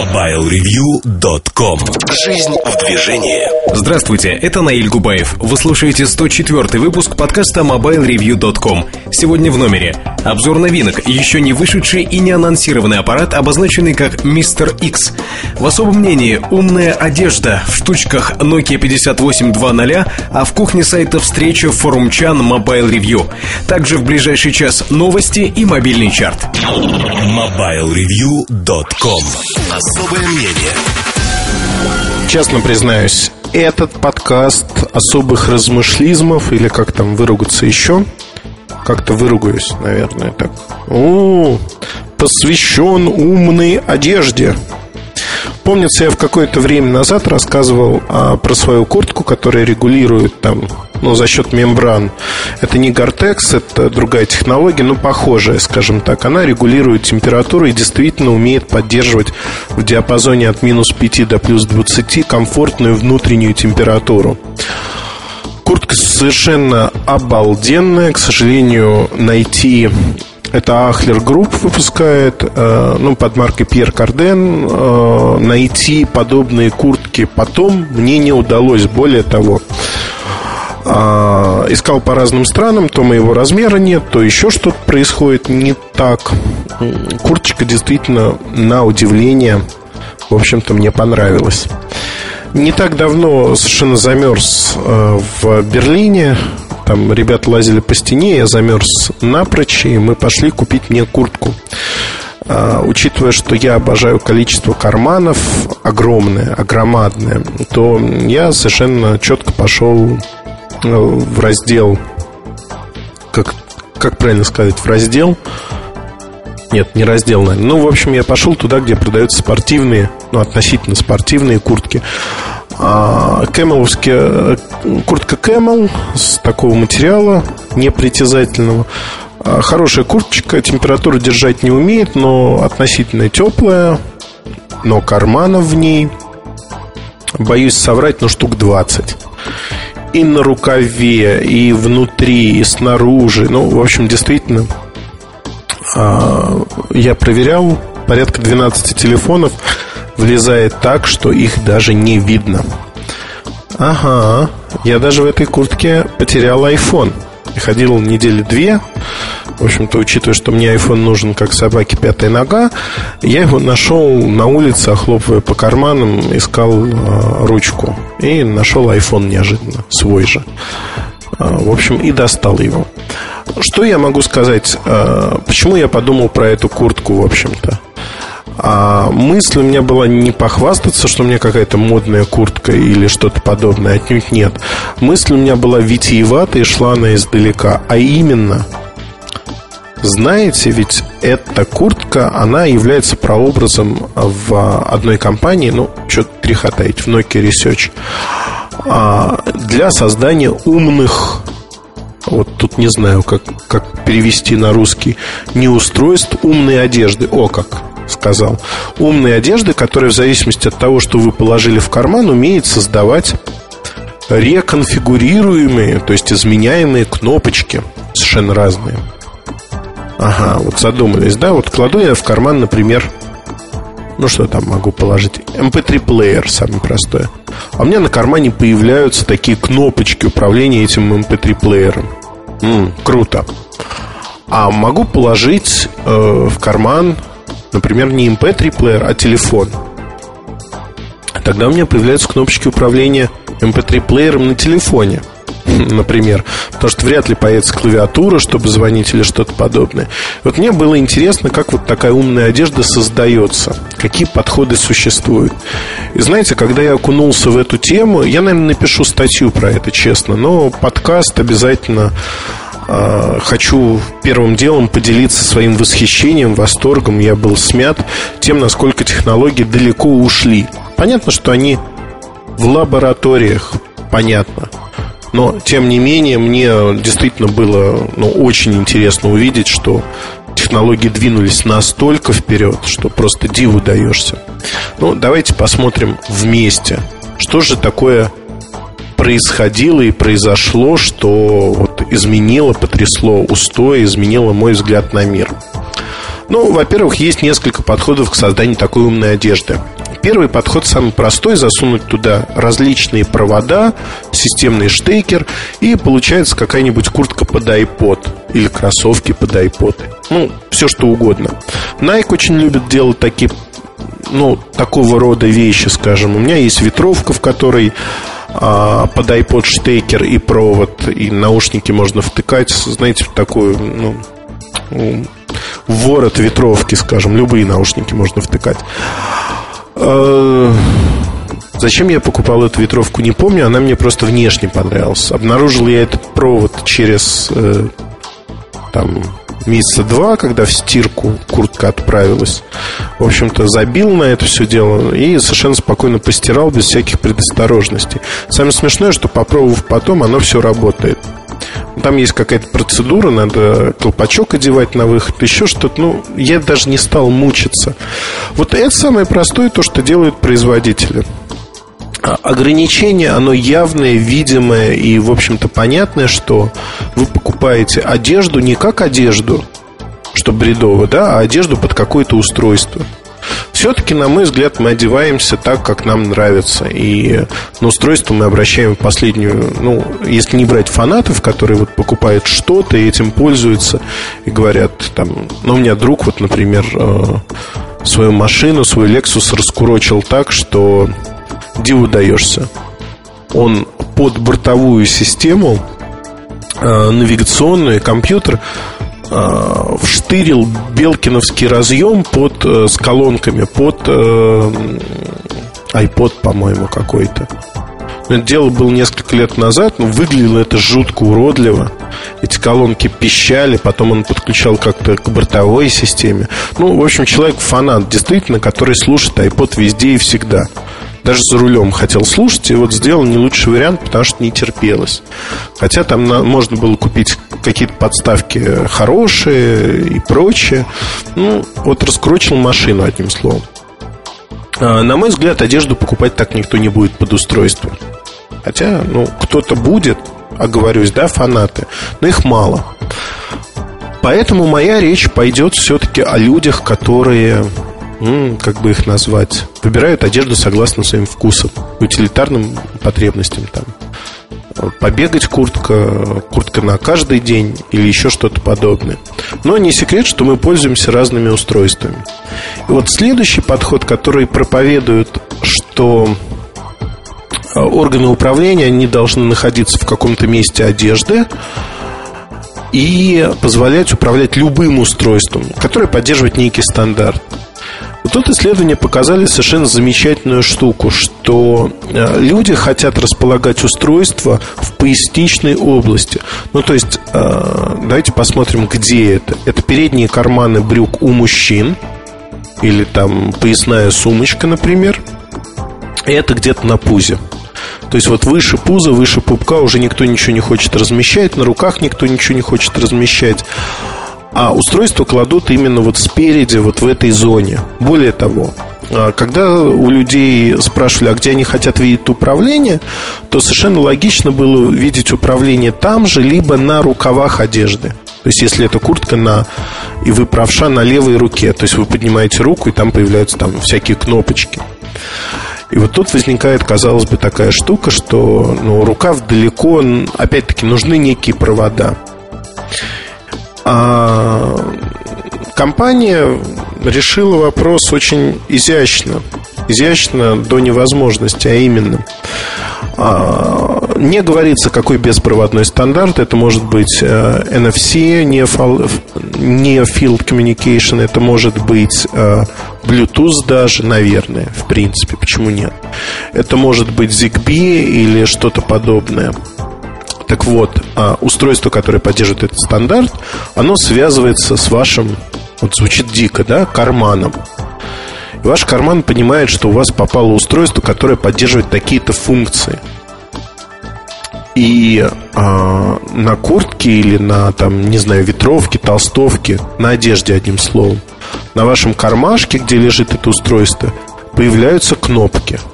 MobileReview.com Жизнь в движении Здравствуйте, это Наиль Губаев. Вы слушаете 104 выпуск подкаста MobileReview.com. Сегодня в номере. Обзор новинок, еще не вышедший и не анонсированный аппарат, обозначенный как Мистер X. В особом мнении умная одежда в штучках Nokia 5820, а в кухне сайта встреча форум Чан Mobile Review. Также в ближайший час новости и мобильный чарт. MobileReview.com Особое мнение Честно признаюсь, этот подкаст особых размышлизмов или как там выругаться еще, как-то выругаюсь, наверное, так. О, посвящен умной одежде. Помнится, я в какое-то время назад рассказывал а, про свою куртку, которая регулирует там, ну, за счет мембран. Это не Gore-Tex, это другая технология, но похожая, скажем так. Она регулирует температуру и действительно умеет поддерживать в диапазоне от минус 5 до плюс 20 комфортную внутреннюю температуру. Куртка совершенно обалденная. К сожалению, найти это Ahlers Group выпускает, э, ну, под маркой Пьер Карден. Э, найти подобные куртки потом мне не удалось. Более того, э, искал по разным странам, то моего размера нет, то еще что-то происходит не так. Курточка действительно, на удивление, в общем-то, мне понравилась. Не так давно совершенно замерз э, в Берлине там ребята лазили по стене, я замерз напрочь, и мы пошли купить мне куртку. А, учитывая, что я обожаю количество карманов огромное, огромадное, то я совершенно четко пошел в раздел, как, как правильно сказать, в раздел, нет, не раздел, наверное. Ну, в общем, я пошел туда, где продаются спортивные, ну, относительно спортивные куртки. А, Camel овские, э, куртка Camel с такого материала непритязательного. А, хорошая курточка, температуру держать не умеет, но относительно теплая, но карманов в ней, боюсь соврать, но штук 20 и на рукаве, и внутри, и снаружи. Ну, в общем, действительно, а, я проверял порядка 12 телефонов влезает так, что их даже не видно. Ага, я даже в этой куртке потерял iPhone. Ходил недели две. В общем-то, учитывая, что мне iPhone нужен как собаке пятая нога, я его нашел на улице, охлопывая по карманам, искал э, ручку. И нашел iPhone неожиданно, свой же. Э, в общем, и достал его. Что я могу сказать? Э, почему я подумал про эту куртку, в общем-то? А мысль у меня была не похвастаться, что у меня какая-то модная куртка или что-то подобное, отнюдь нет. Мысль у меня была витиеватая и шла она издалека, а именно знаете, ведь эта куртка, она является прообразом в одной компании, ну, что-то греха таить, в Nokia Research, а, для создания умных, вот тут не знаю, как, как перевести на русский, не устройств умной одежды, о как, сказал. Умные одежды, которые в зависимости от того, что вы положили в карман, умеет создавать реконфигурируемые, то есть изменяемые кнопочки, совершенно разные. Ага, вот задумались, да? Вот кладу я в карман, например, ну что там могу положить? MP3-плеер, эм самый простой. А у меня на кармане появляются такие кнопочки управления этим MP3-плеером. М-м, круто. А могу положить э, в карман Например, не MP3-плеер, а телефон. Тогда у меня появляются кнопочки управления MP3-плеером на телефоне например, потому что вряд ли появится клавиатура, чтобы звонить или что-то подобное. Вот мне было интересно, как вот такая умная одежда создается, какие подходы существуют. И знаете, когда я окунулся в эту тему, я, наверное, напишу статью про это, честно, но подкаст обязательно а, хочу первым делом поделиться своим восхищением, восторгом. Я был смят тем, насколько технологии далеко ушли. Понятно, что они в лабораториях, понятно. Но, тем не менее, мне действительно было ну, очень интересно увидеть, что технологии двинулись настолько вперед, что просто диву даешься. Ну, давайте посмотрим вместе, что же такое происходило и произошло, что вот изменило, потрясло устой, изменило мой взгляд на мир. Ну, во-первых, есть несколько подходов к созданию такой умной одежды. Первый подход самый простой, засунуть туда различные провода, системный штекер, и получается какая-нибудь куртка под iPod или кроссовки под iPod. Ну, все что угодно. Nike очень любит делать такие ну, такого рода вещи, скажем. У меня есть ветровка, в которой под iPod штекер и провод, и наушники можно втыкать, знаете, в такую, ну, ворот ветровки, скажем, любые наушники можно втыкать. А, зачем я покупал эту ветровку, не помню. Она мне просто внешне понравилась. Обнаружил я этот провод через э, там месяца два, когда в стирку куртка отправилась. В общем-то, забил на это все дело и совершенно спокойно постирал без всяких предосторожностей. Самое смешное, что попробовав потом, оно все работает. Там есть какая-то процедура, надо колпачок одевать на выход, еще что-то. Ну, я даже не стал мучиться. Вот это самое простое, то, что делают производители. А ограничение, оно явное, видимое и, в общем-то, понятное, что вы покупаете одежду не как одежду, что бредово, да, а одежду под какое-то устройство. Все-таки, на мой взгляд, мы одеваемся так, как нам нравится. И на устройство мы обращаем последнюю, ну, если не брать фанатов, которые вот покупают что-то и этим пользуются, и говорят, там, ну, у меня друг, вот, например, э, свою машину, свой Lexus раскурочил так, что диву даешься. Он под бортовую систему э, навигационную компьютер э, вштырил белкиновский разъем под, э, с колонками под iPod, по-моему, какой-то. Это дело было несколько лет назад, но выглядело это жутко уродливо. Эти колонки пищали, потом он подключал как-то к бортовой системе. Ну, в общем, человек фанат, действительно, который слушает iPod везде и всегда даже за рулем хотел слушать, и вот сделал не лучший вариант, потому что не терпелось. Хотя там на, можно было купить какие-то подставки хорошие и прочее. Ну, вот раскручил машину, одним словом. А, на мой взгляд, одежду покупать так никто не будет под устройство. Хотя, ну, кто-то будет, оговорюсь, да, фанаты, но их мало. Поэтому моя речь пойдет все-таки о людях, которые как бы их назвать, выбирают одежду согласно своим вкусам, утилитарным потребностям там. Побегать куртка, куртка на каждый день или еще что-то подобное. Но не секрет, что мы пользуемся разными устройствами. И вот следующий подход, который проповедует, что а, органы управления не должны находиться в каком-то месте одежды, и позволять управлять любым устройством, которое поддерживает некий стандарт. Тут исследования показали совершенно замечательную штуку, что э, люди хотят располагать устройства в поясничной области. Ну, то есть, э, давайте посмотрим, где это. Это передние карманы брюк у мужчин, или там поясная сумочка, например. И это где-то на пузе. То есть вот выше пуза, выше пупка уже никто ничего не хочет размещать, на руках никто ничего не хочет размещать а устройство кладут именно вот спереди, вот в этой зоне. Более того, а, когда у людей спрашивали, а где они хотят видеть управление, то совершенно логично было видеть управление там же, либо на рукавах одежды. То есть, если это куртка на и вы правша на левой руке, то есть вы поднимаете руку, и там появляются там всякие кнопочки. И вот тут возникает, казалось бы, такая штука, что ну, рукав далеко, опять-таки, нужны некие провода. А компания решила вопрос очень изящно. Изящно до невозможности, а именно а, не говорится, какой беспроводной стандарт. Это может быть NFC, Near Field Communication, это может быть э, Bluetooth даже, наверное, в принципе, почему нет. Это может быть ZigBee или что-то подобное. Так вот, а, устройство, которое поддерживает этот стандарт, оно связывается с вашим, вот звучит дико, да, карманом. И ваш карман понимает, что у вас попало устройство, которое поддерживает такие-то функции. И а, на куртке или на, там, не знаю, ветровке, толстовке, на одежде, одним словом, на вашем кармашке, где лежит это устройство, появляются кнопки –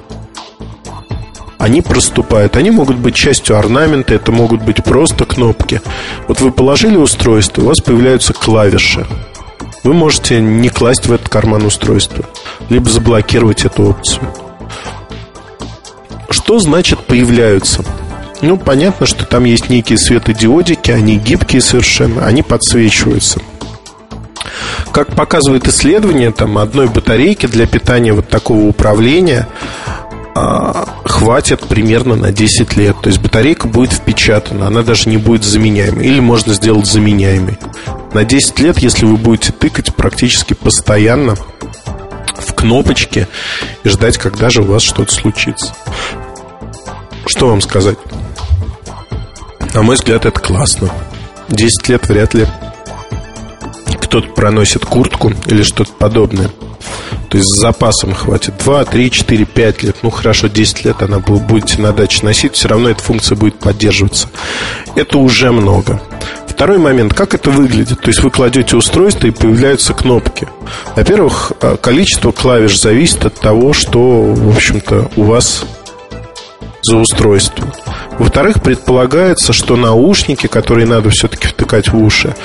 они проступают. Они могут быть частью орнамента, это могут быть просто кнопки. Вот вы положили устройство, у вас появляются клавиши. вы можете не класть в этот карман устройство, либо заблокировать эту опцию. Что значит появляются? Ну, понятно, что там есть некие светодиодики, они гибкие совершенно, они подсвечиваются. Как показывает исследование, там одной батарейки для питания вот такого управления хватит примерно на 10 лет. То есть батарейка будет впечатана, она даже не будет заменяемой. Или можно сделать заменяемой. На 10 лет, если вы будете тыкать практически постоянно в кнопочки и ждать, когда же у вас что-то случится. Что вам сказать? На мой взгляд, это классно. 10 лет вряд ли кто-то проносит куртку или что-то подобное. То есть с запасом хватит 2, 3, 4, 5 лет. Ну хорошо, 10 лет она будете на даче носить, все равно эта функция будет поддерживаться. Это уже много. Второй момент, как это выглядит? То есть вы кладете устройство и появляются кнопки. Во-первых, э, количество клавиш зависит от того, что, в общем-то, у вас за устройство. Во-вторых, предполагается, что наушники, которые надо все-таки втыкать в уши,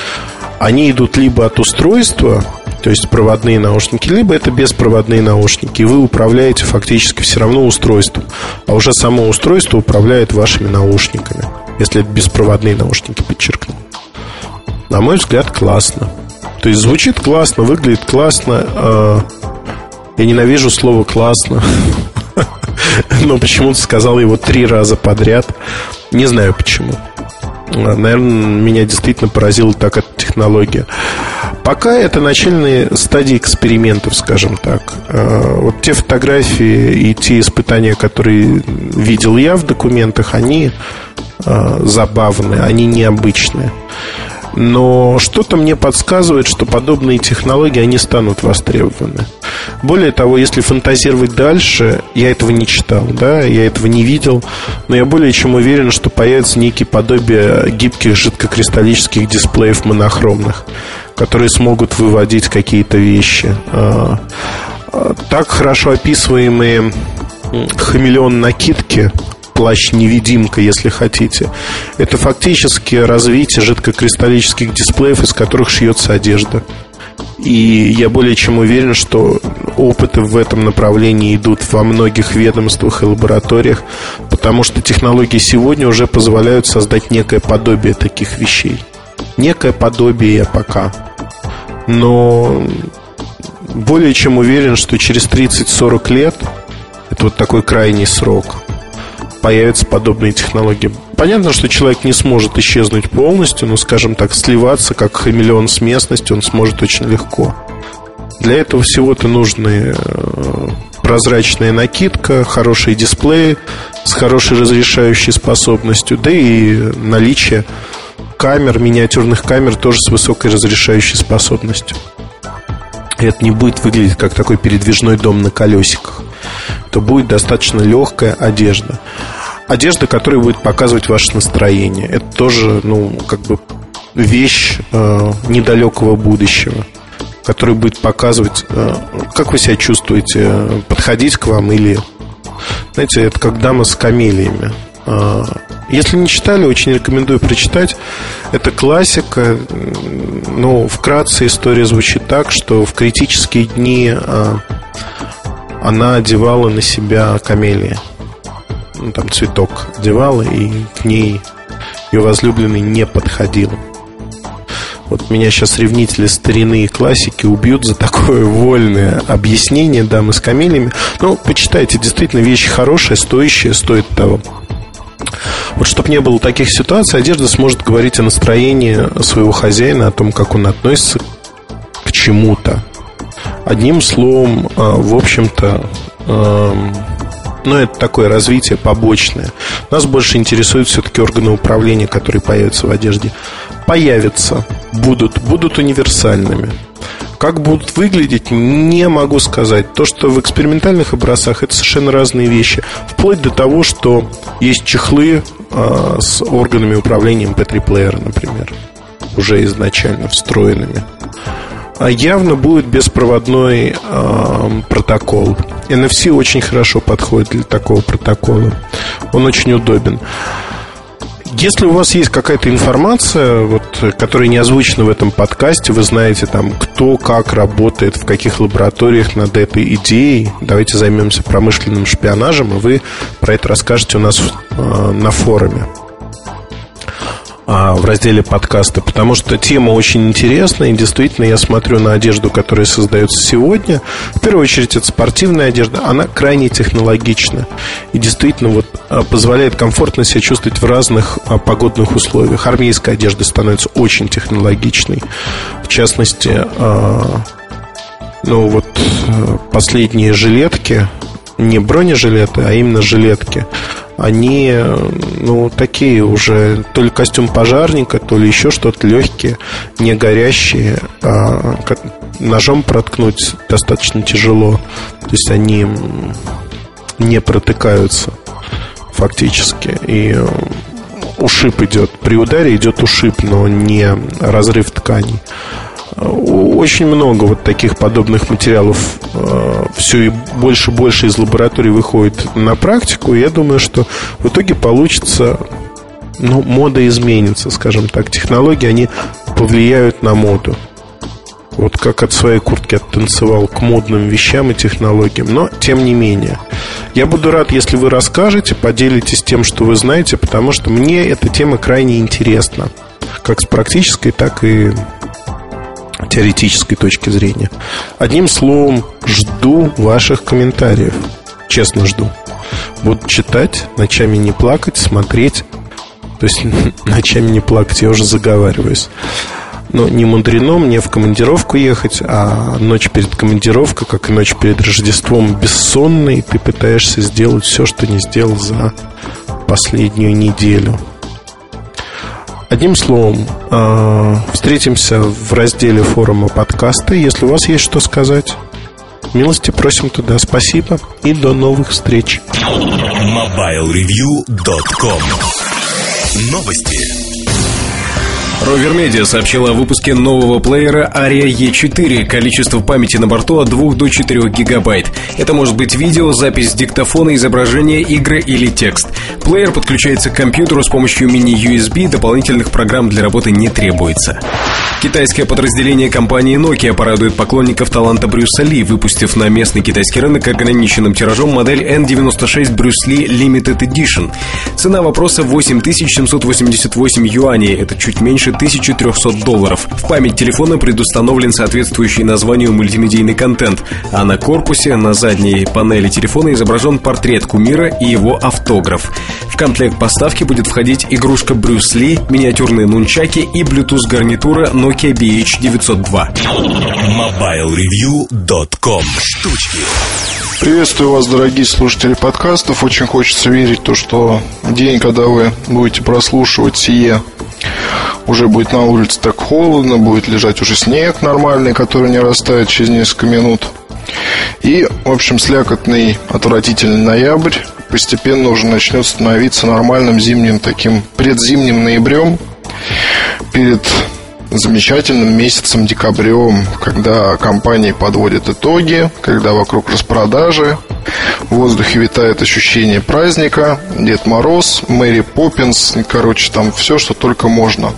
они идут либо от устройства, то есть проводные наушники, либо это беспроводные наушники. И вы управляете фактически все равно устройством. А уже само устройство управляет вашими наушниками. Если это беспроводные наушники, подчеркну. На мой взгляд, классно. То есть звучит классно, выглядит классно. А, я ненавижу слово классно. Но почему-то сказал его три раза подряд. Не знаю почему. Наверное, меня действительно поразила так эта технология. Пока это начальные стадии экспериментов, скажем так. А, вот те фотографии и те испытания, которые видел я в документах, они а, забавные, они необычные. Но что-то мне подсказывает, что подобные технологии, они станут востребованы. Более того, если фантазировать дальше, я этого не читал, да, я этого не видел, но я более чем уверен, что появится некие подобие гибких жидкокристаллических дисплеев монохромных, которые смогут выводить какие-то вещи. А, а, так хорошо описываемые хамелеон накидки плащ-невидимка, если хотите. Это фактически развитие жидкокристаллических дисплеев, из которых шьется одежда. И я более чем уверен, что опыты в этом направлении идут во многих ведомствах и лабораториях, потому что технологии сегодня уже позволяют создать некое подобие таких вещей. Некое подобие пока. Но более чем уверен, что через 30-40 лет, это вот такой крайний срок, появятся подобные технологии. Понятно, что человек не сможет исчезнуть полностью, но, скажем так, сливаться как хамелеон с местностью он сможет очень легко. Для этого всего-то нужны э, прозрачная накидка, хорошие дисплеи с хорошей разрешающей способностью, да и наличие камер, миниатюрных камер тоже с высокой разрешающей способностью. И это не будет выглядеть как такой передвижной дом на колесиках то будет достаточно легкая одежда. Одежда, которая будет показывать ваше настроение. Это тоже, ну, как бы вещь э, недалекого будущего, которая будет показывать, э, как вы себя чувствуете, подходить к вам или... Знаете, это как дама с камелиями. Э, если не читали, очень рекомендую прочитать. Это классика. Но вкратце история звучит так, что в критические дни э, она одевала на себя камелия. Ну, там цветок одевала, и к ней ее возлюбленный не подходил. Вот меня сейчас ревнители старины и классики убьют за такое вольное объяснение дамы с камелями. Ну, почитайте, действительно, вещь хорошая, стоящая, стоит того. Вот чтобы не было таких ситуаций, одежда сможет говорить о настроении своего хозяина, о том, как он относится к чему-то. Одним словом, э, в общем-то, эм, ну, это такое развитие побочное. Нас больше интересуют все-таки органы управления, которые появятся в одежде. Появятся, будут, будут универсальными. Как будут выглядеть, не могу сказать. То, что в экспериментальных образцах, это совершенно разные вещи. Вплоть до того, что есть чехлы э, с органами управления MP3-плеера, например, уже изначально встроенными. А явно будет беспроводной э, протокол. NFC очень хорошо подходит для такого протокола. Он очень удобен. Если у вас есть какая-то информация, вот, которая не озвучена в этом подкасте, вы знаете там, кто как работает, в каких лабораториях над этой идеей, давайте займемся промышленным шпионажем, и вы про это расскажете у нас э, на форуме. А, в разделе подкаста, потому что тема очень интересная, и действительно я смотрю на одежду, которая создается сегодня. В первую очередь это спортивная одежда, она крайне технологична и действительно вот а, позволяет комфортно себя чувствовать в разных а, погодных условиях. Армейская одежда становится очень технологичной. В частности, ну вот последние жилетки, не бронежилеты, а именно жилетки – они, ну, такие уже, то ли костюм пожарника, то ли еще что-то легкие, не горящие, а ножом проткнуть достаточно тяжело. То есть они не протыкаются фактически. И ушиб идет. При ударе идет ушиб, но не разрыв тканей. Очень много вот таких подобных материалов э, все и больше и больше из лабораторий выходит на практику. И я думаю, что в итоге получится, ну, мода изменится, скажем так. Технологии, они повлияют на моду. Вот как от своей куртки оттанцевал к модным вещам и технологиям. Но, тем не менее, я буду рад, если вы расскажете, поделитесь тем, что вы знаете, потому что мне эта тема крайне интересна. Как с практической, так и теоретической точки зрения. Одним словом, жду ваших комментариев. Честно жду. Буду читать, ночами не плакать, смотреть. То есть ночами не плакать, я уже заговариваюсь. Но не мудрено мне в командировку ехать, а ночь перед командировкой, как и ночь перед Рождеством, бессонной, ты пытаешься сделать все, что не сделал за последнюю неделю. Одним словом, э, встретимся в разделе форума подкаста. Если у вас есть что сказать, милости просим туда. Спасибо и до новых встреч. MobileReview.com Новости. Rover Media сообщила о выпуске нового плеера Aria E4. Количество памяти на борту от 2 до 4 гигабайт. Это может быть видео, запись диктофона, изображение, игры или текст. Плеер подключается к компьютеру с помощью мини-USB, дополнительных программ для работы не требуется. Китайское подразделение компании Nokia порадует поклонников таланта Брюса Ли, выпустив на местный китайский рынок ограниченным тиражом модель N96 Брюс Ли Limited Edition. Цена вопроса 8788 юаней, это чуть меньше 1300 долларов. В память телефона предустановлен соответствующий названию мультимедийный контент, а на корпусе на задней панели телефона изображен портрет кумира и его автограф. В комплект поставки будет входить игрушка Брюс Ли, миниатюрные нунчаки и Bluetooth гарнитура Nokia BH902. MobileReview.com Штучки Приветствую вас, дорогие слушатели подкастов. Очень хочется верить в то, что день, когда вы будете прослушивать сие, уже будет на улице так холодно, будет лежать уже снег нормальный, который не растает через несколько минут. И, в общем, слякотный, отвратительный ноябрь постепенно уже начнет становиться нормальным зимним таким предзимним ноябрем перед замечательным месяцем декабрем, когда компании подводят итоги, когда вокруг распродажи, в воздухе витает ощущение праздника, Дед Мороз, Мэри Поппинс, короче, там все, что только можно.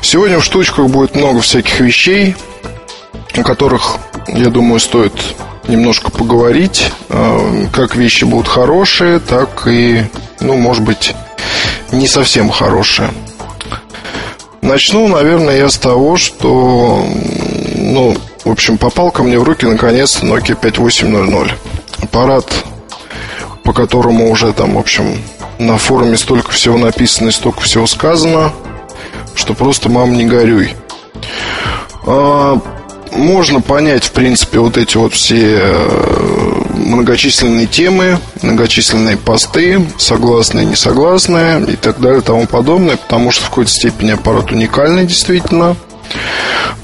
Сегодня в штучках будет много всяких вещей, о которых, я думаю, стоит немножко поговорить. Э, как вещи будут хорошие, так и, ну, может быть, не совсем хорошие. Начну, наверное, я с того, что, ну, в общем, попал ко мне в руки наконец-то Nokia 5800. Аппарат, по которому уже там, в общем, на форуме столько всего написано и столько всего сказано, что просто мам не горюй. А, можно понять, в принципе, вот эти вот все э, многочисленные темы, многочисленные посты, согласные, несогласные и так далее и тому подобное, потому что в какой-то степени аппарат уникальный действительно.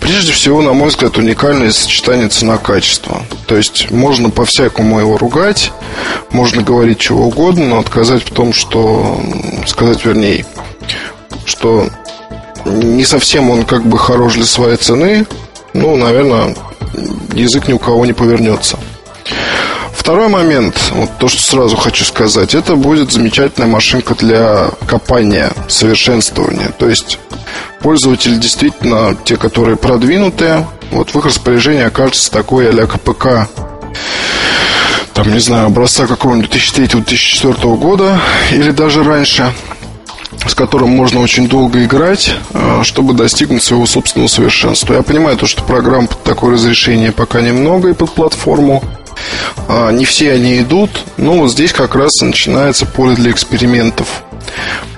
Прежде всего, на мой взгляд, уникальное сочетание цена-качество. То есть можно по-всякому его ругать, можно говорить чего угодно, но отказать в том, что... Сказать, вернее, что не совсем он как бы хорош для своей цены, ну, наверное, язык ни у кого не повернется. Второй момент, вот то, что сразу хочу сказать, это будет замечательная машинка для копания, совершенствования. То есть пользователи действительно, те, которые продвинутые, вот в их распоряжении окажется такой а КПК там, не знаю, образца какого-нибудь 2003-2004 года или даже раньше, с которым можно очень долго играть, э, чтобы достигнуть своего собственного совершенства. Я понимаю то, что программ под такое разрешение пока немного и под платформу. А, не все они идут, но вот здесь как раз начинается поле для экспериментов.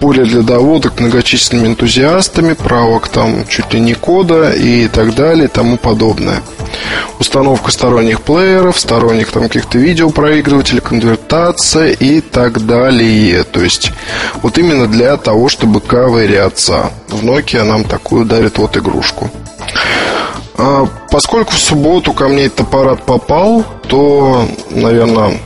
Поле для доводок многочисленными энтузиастами, правок там чуть ли не кода и так далее и тому подобное. Установка сторонних плееров, сторонних там каких-то видеопроигрывателей, конвертация и так далее. То есть вот именно для того, чтобы ковыряться. В Nokia нам такую дарит вот игрушку. А, поскольку в субботу ко мне этот аппарат попал, то, наверное,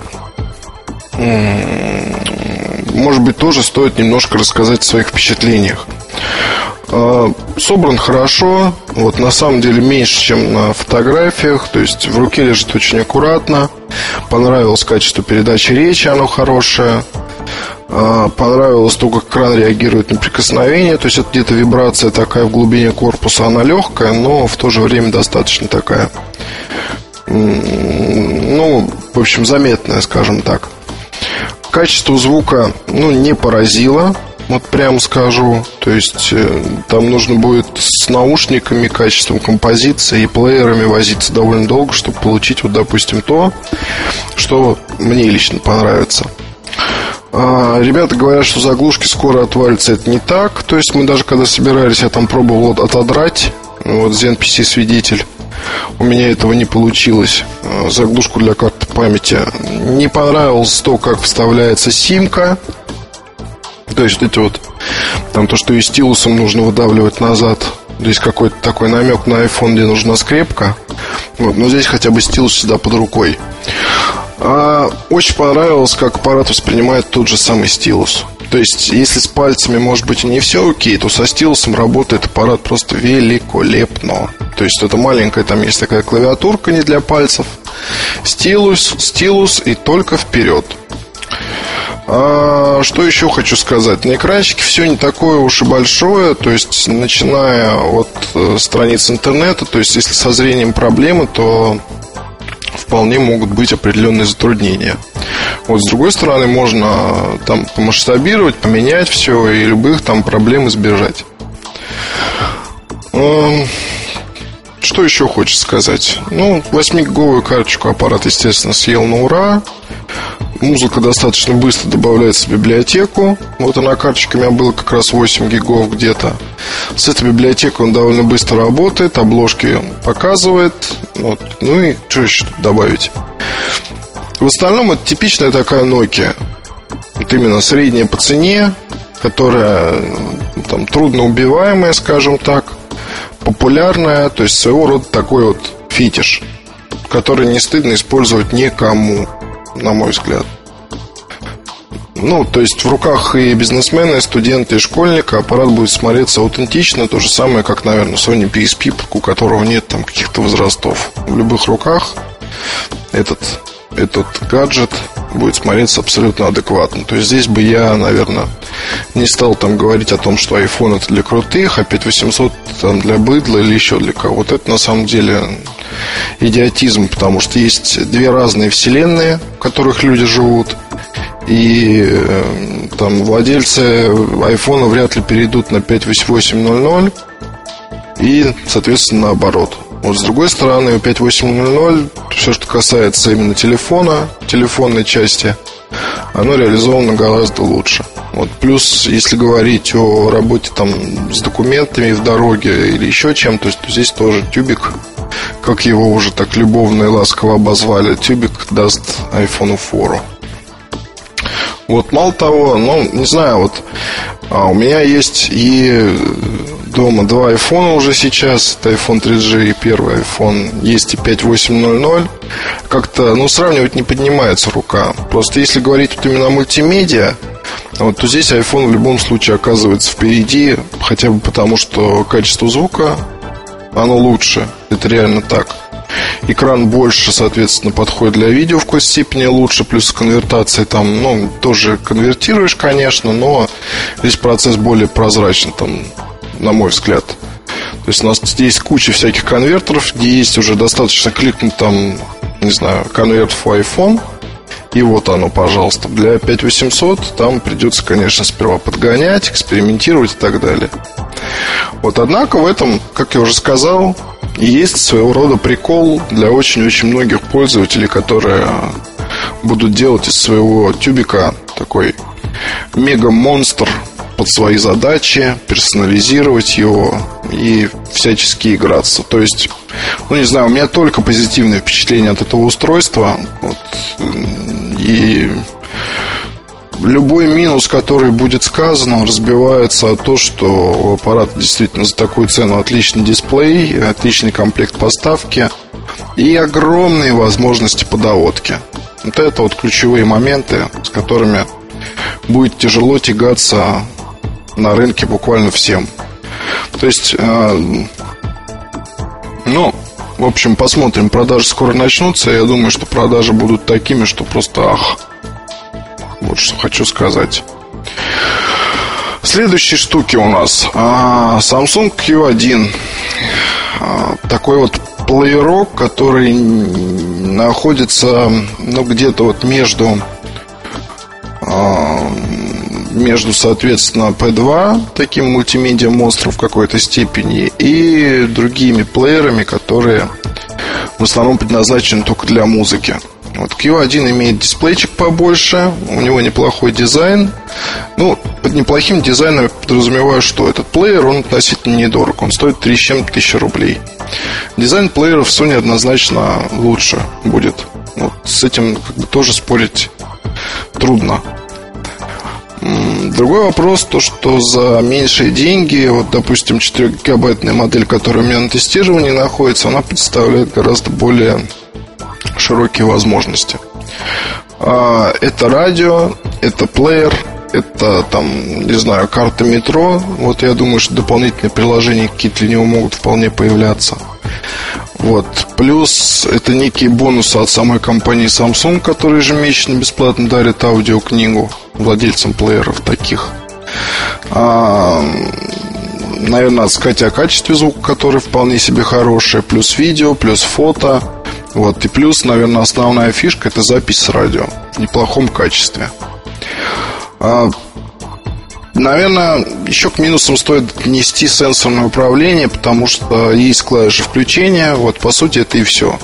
может быть, тоже стоит немножко рассказать о своих впечатлениях. А, собран хорошо, вот на самом деле меньше, чем на фотографиях, то есть в руке лежит очень аккуратно. Понравилось качество передачи речи, оно хорошее. А, понравилось то, как кран реагирует на прикосновение. То есть это где-то вибрация такая в глубине корпуса. Она легкая, но в то же время достаточно такая, ну, в общем, заметная, скажем так. Качество звука, ну, не поразило. Вот прямо скажу. То есть э, там нужно будет с наушниками, качеством композиции и плеерами возиться довольно долго, чтобы получить, вот, допустим, то, что мне лично понравится. А, ребята говорят, что заглушки скоро отвалятся. Это не так. То есть мы даже когда собирались, я там пробовал отодрать. Вот ZenPC свидетель. У меня этого не получилось. А, заглушку для карты памяти. Не понравилось то, как вставляется симка. То есть эти вот там то, что и стилусом нужно выдавливать назад. Здесь какой-то такой намек на iPhone, где нужна скрепка. Вот, но здесь хотя бы стилус всегда под рукой. А, очень понравилось, как аппарат воспринимает тот же самый стилус. То есть, если с пальцами, может быть, и не все окей, то со стилусом работает аппарат просто великолепно. То есть, это маленькая, там есть такая клавиатурка не для пальцев. Стилус, стилус и только вперед. А, что еще хочу сказать? На экранчике все не такое уж и большое, то есть начиная от э, страниц интернета, то есть если со зрением проблемы, то вполне могут быть определенные затруднения. Вот с другой стороны, можно там помасштабировать, поменять все и любых там проблем избежать. Что еще хочется сказать? Ну, 8-гиговую карточку аппарат, естественно, съел на ура. Музыка достаточно быстро добавляется в библиотеку. Вот она карточка у меня была как раз 8 гигов где-то. С этой библиотекой он довольно быстро работает, обложки показывает. Вот. Ну и что еще добавить? В остальном это типичная такая Nokia. Вот именно средняя по цене, которая там трудно убиваемая, скажем так, популярная, то есть своего рода такой вот фетиш, который не стыдно использовать никому на мой взгляд. Ну, то есть в руках и бизнесмена, и студента, и школьника аппарат будет смотреться аутентично, то же самое, как, наверное, Sony PSP, у которого нет там каких-то возрастов. В любых руках этот, этот гаджет будет смотреться абсолютно адекватно. То есть здесь бы я, наверное, не стал там говорить о том, что iPhone это для крутых, а 5800 там для быдла или еще для кого-то. Это на самом деле идиотизм, потому что есть две разные вселенные, в которых люди живут. И э, там владельцы айфона вряд ли перейдут на 58800 и, соответственно, наоборот. Вот с другой стороны, у 5800 все, что касается именно телефона, телефонной части, оно реализовано гораздо лучше. Вот плюс, если говорить о работе там с документами в дороге или еще чем-то, то здесь тоже тюбик как его уже так любовно и ласково обозвали, тюбик даст iPhone фору. Вот, мало того, ну, не знаю, вот а у меня есть и дома два iPhone уже сейчас, это iPhone 3G и первый iPhone, есть и 5800. Как-то, ну, сравнивать не поднимается рука. Просто если говорить вот именно о мультимедиа, вот, то здесь iPhone в любом случае оказывается впереди, хотя бы потому, что качество звука оно лучше. Это реально так. Экран больше, соответственно, подходит для видео в какой-то степени лучше, плюс конвертация там, ну, тоже конвертируешь, конечно, но здесь процесс более прозрачный, там, на мой взгляд. То есть у нас здесь куча всяких конвертеров, где есть уже достаточно кликнуть там, не знаю, конверт в iPhone, и вот оно, пожалуйста. Для 5800 там придется, конечно, сперва подгонять, экспериментировать и так далее. Вот, однако в этом, как я уже сказал, есть своего рода прикол для очень-очень многих пользователей, которые будут делать из своего тюбика такой мега-монстр под свои задачи, персонализировать его и всячески играться. То есть, ну не знаю, у меня только позитивное впечатление от этого устройства. Вот, и любой минус, который будет сказан, он разбивается от того, что у аппарата действительно за такую цену отличный дисплей, отличный комплект поставки и огромные возможности подоводки. Вот это вот ключевые моменты, с которыми будет тяжело тягаться на рынке буквально всем. То есть, э, ну, в общем, посмотрим. Продажи скоро начнутся. Я думаю, что продажи будут такими, что просто ах. Вот что хочу сказать. Следующие штуки у нас. А, Samsung Q1. А, такой вот плеерок, который находится ну, где-то вот между а, между, соответственно, P2, таким мультимедиа монстром в какой-то степени, и другими плеерами, которые в основном предназначены только для музыки. Вот Q1 имеет дисплейчик побольше, у него неплохой дизайн. Ну, под неплохим дизайном я подразумеваю, что этот плеер, он относительно недорог. Он стоит 3 с чем-то тысячи рублей. Дизайн плееров Sony однозначно лучше будет. Вот с этим как бы тоже спорить трудно. Другой вопрос, то что за меньшие деньги, вот, допустим, 4-гигабайтная модель, которая у меня на тестировании находится, она представляет гораздо более широкие возможности. А, это радио, это плеер, это там, не знаю, карта метро. Вот я думаю, что дополнительные приложения какие-то для него могут вполне появляться. Вот. Плюс это некие бонусы от самой компании Samsung, которые ежемесячно бесплатно дарят аудиокнигу владельцам плееров таких. А, наверное, надо сказать о качестве звука, который вполне себе хороший. Плюс видео, плюс фото. Вот. И плюс, наверное, основная фишка это запись с радио в неплохом качестве. А, Наверное, еще к минусам стоит отнести сенсорное управление, потому что есть клавиши включения. Вот, по сути, это и все.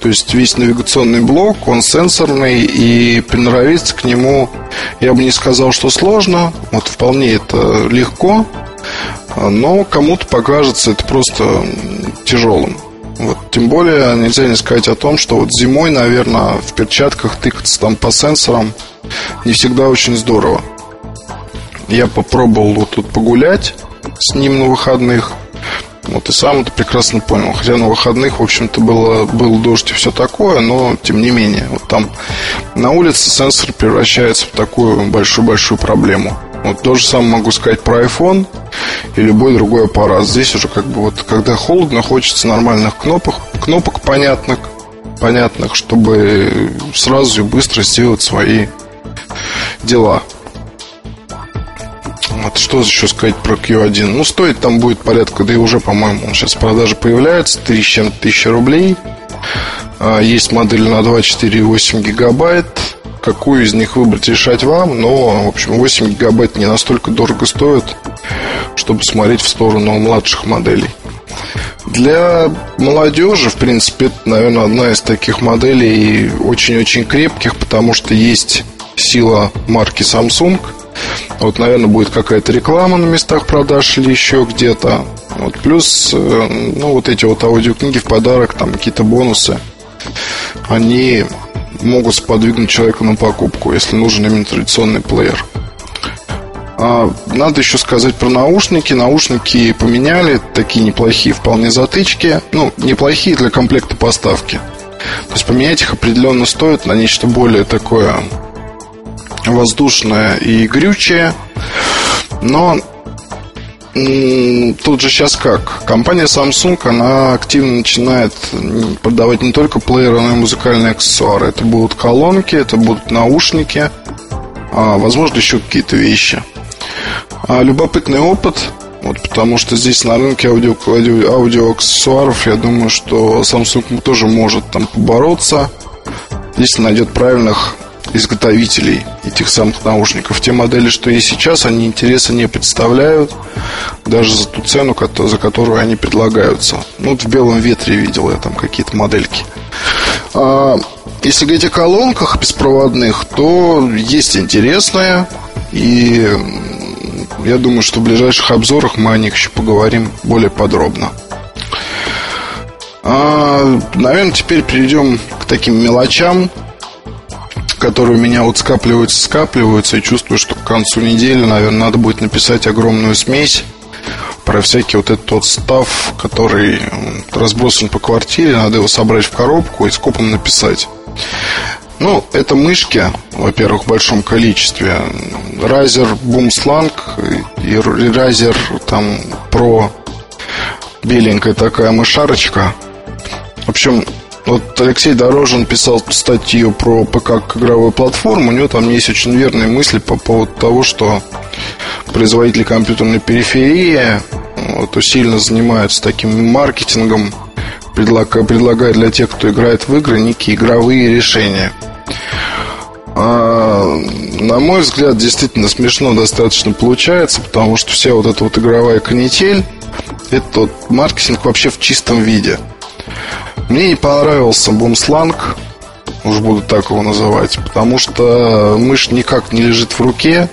То есть весь навигационный блок, он сенсорный, и приноровиться к нему, я бы не сказал, что сложно. Вот вполне это легко, но кому-то покажется это просто тяжелым. Вот, тем более нельзя не сказать о том, что вот зимой, наверное, в перчатках тыкаться там по сенсорам не всегда очень здорово. Я попробовал вот тут погулять с ним на выходных. Вот и сам это прекрасно понял. Хотя на выходных, в общем-то, было, был дождь и все такое, но тем не менее, вот там на улице сенсор превращается в такую большую-большую проблему. Вот то же самое могу сказать про iPhone и любой другой аппарат. Здесь уже как бы вот, когда холодно, хочется нормальных кнопок, кнопок понятных, понятных, чтобы сразу и быстро сделать свои дела. Вот что еще сказать про Q1? Ну, стоит там будет порядка, да и уже, по-моему, он сейчас в продаже появляется, 3 с чем-то тысячи рублей. А, есть модель на 2, 4 и 8 гигабайт. Какую из них выбрать, решать вам. Но, в общем, 8 гигабайт не настолько дорого стоит, чтобы смотреть в сторону младших моделей. Для молодежи, в принципе, это, наверное, одна из таких моделей очень-очень крепких, потому что есть сила марки Samsung – вот, наверное, будет какая-то реклама на местах продаж или еще где-то. Вот, плюс, э, ну, вот эти вот аудиокниги в подарок, там какие-то бонусы, они могут сподвигнуть человека на покупку, если нужен именно традиционный плеер. А, надо еще сказать про наушники. Наушники поменяли, такие неплохие вполне затычки. Ну, неплохие для комплекта поставки. То есть поменять их определенно стоит на нечто более такое воздушная и грючая. Но тут же сейчас как? Компания Samsung, она активно начинает продавать не только плееры, но и музыкальные аксессуары. Это будут колонки, это будут наушники, а, возможно, еще какие-то вещи. А, любопытный опыт, вот, потому что здесь на рынке аудио, аудио, аудиоаксессуаров, я думаю, что Samsung тоже может там побороться, если найдет правильных изготовителей этих самых наушников. Те модели, что есть сейчас, они интереса не представляют, даже за ту цену, за которую они предлагаются. Ну, вот в белом ветре видел я там какие-то модельки. А, если говорить о колонках беспроводных, то есть интересное. И я думаю, что в ближайших обзорах мы о них еще поговорим более подробно. А, наверное, теперь перейдем к таким мелочам, которые у меня вот скапливаются, скапливаются, и чувствую, что к концу недели, наверное, надо будет написать огромную смесь про всякий вот этот вот став, который разбросан по квартире, надо его собрать в коробку и скопом написать. Ну, это мышки, во-первых, в большом количестве. Razer Boom Slang и Razer там Pro беленькая такая мышарочка. В общем, вот Алексей Дорожин писал статью про ПК как игровую платформу. У него там есть очень верные мысли по поводу того, что производители компьютерной периферии вот, усиленно занимаются таким маркетингом предлагает для тех, кто играет в игры, некие игровые решения. А, на мой взгляд, действительно смешно достаточно получается, потому что вся вот эта вот игровая канитель, это вот маркетинг вообще в чистом виде. Мне не понравился бумсланг, уж буду так его называть, потому что мышь никак не лежит в руке,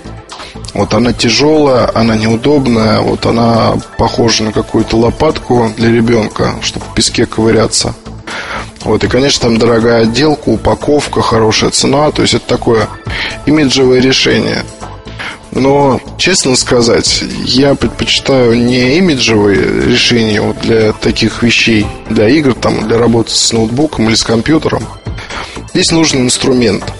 вот она тяжелая, она неудобная, вот она похожа на какую-то лопатку для ребенка, чтобы в песке ковыряться. Вот, и, конечно, там дорогая отделка, упаковка, хорошая цена, то есть это такое имиджевое решение. Но, честно сказать, я предпочитаю не имиджевые решения вот для таких вещей, для игр, там, для работы с ноутбуком или с компьютером. Здесь нужен инструмент –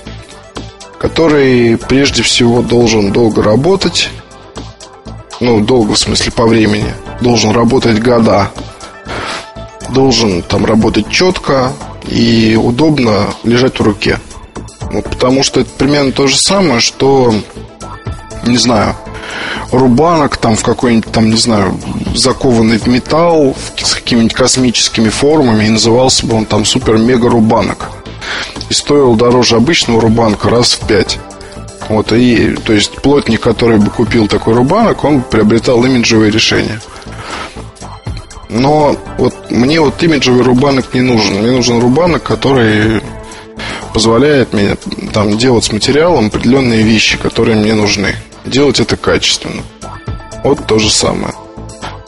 который прежде всего должен долго работать, ну, долго в смысле по времени, должен работать года, должен там работать четко и удобно лежать в руке. Вот, потому что это примерно то же самое, что, не знаю, рубанок там в какой-нибудь там, не знаю, закованный в металл с какими-нибудь космическими формами и назывался бы он там супер-мега рубанок и стоил дороже обычного рубанка раз в пять. Вот, и, то есть, плотник, который бы купил такой рубанок, он приобретал имиджевые решения. Но вот мне вот имиджевый рубанок не нужен. Мне нужен рубанок, который позволяет мне там делать с материалом определенные вещи, которые мне нужны. Делать это качественно. Вот то же самое.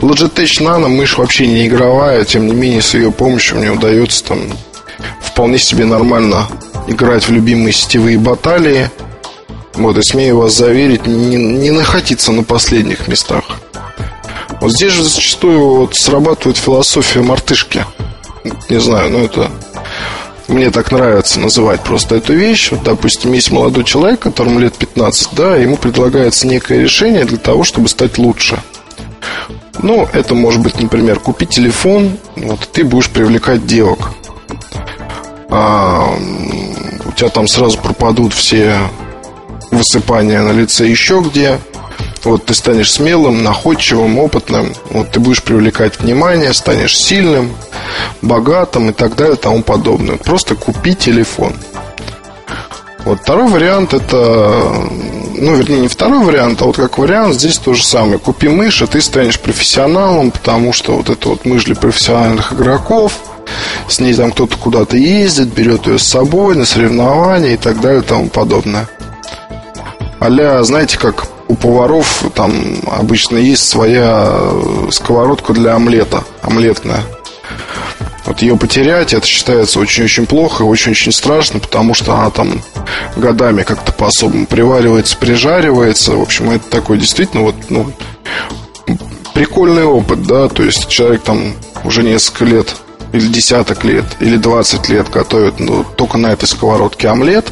Logitech Nano мышь вообще не игровая, тем не менее с ее помощью мне удается там вполне себе нормально играть в любимые сетевые баталии. Вот, и смею вас заверить, не, не находиться на последних местах. Вот здесь же зачастую вот срабатывает философия мартышки. Не знаю, но это мне так нравится называть просто эту вещь. Вот, допустим, есть молодой человек, которому лет 15, да, ему предлагается некое решение для того, чтобы стать лучше. Ну, это может быть, например, купить телефон, вот ты будешь привлекать девок а, у тебя там сразу пропадут все высыпания на лице еще где. Вот ты станешь смелым, находчивым, опытным. Вот ты будешь привлекать внимание, станешь сильным, богатым и так далее и тому подобное. Просто купи телефон. Вот второй вариант это, ну, вернее, не второй вариант, а вот как вариант здесь то же самое. Купи мышь, и ты станешь профессионалом, потому что вот это вот мышь для профессиональных игроков – с ней там кто-то куда-то ездит, берет ее с собой на соревнования и так далее и тому подобное. Аля, знаете, как у поваров там обычно есть своя сковородка для омлета, омлетная. Вот ее потерять, это считается очень-очень плохо и очень-очень страшно, потому что она там годами как-то по-особому приваривается, прижаривается. В общем, это такой действительно вот, ну, прикольный опыт, да, то есть человек там уже несколько лет или десяток лет, или 20 лет готовят ну, только на этой сковородке омлет,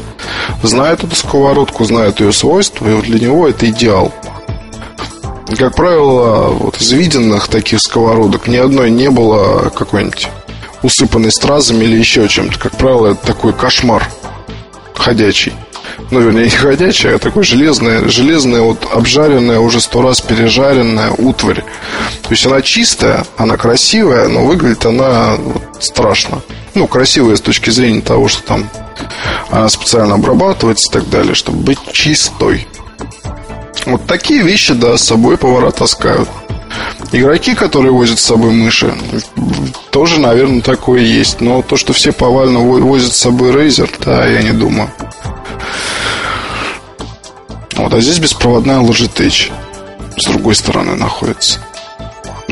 знает эту сковородку, знает ее свойства, и вот для него это идеал. как правило, вот из виденных таких сковородок ни одной не было какой-нибудь усыпанной стразами или еще чем-то. Как правило, это такой кошмар ходячий. Ну, вернее, не ходячий, а такой железная, железная, вот обжаренная, уже сто раз пережаренная утварь. То есть она чистая, она красивая, но выглядит она вот, страшно. Ну, красивая с точки зрения того, что там она специально обрабатывается и так далее, чтобы быть чистой. Вот такие вещи, да, с собой повара таскают. Игроки, которые возят с собой мыши, тоже, наверное, такое есть. Но то, что все повально возят с собой Razer, да, я не думаю. Вот, а здесь беспроводная Logitech с другой стороны находится.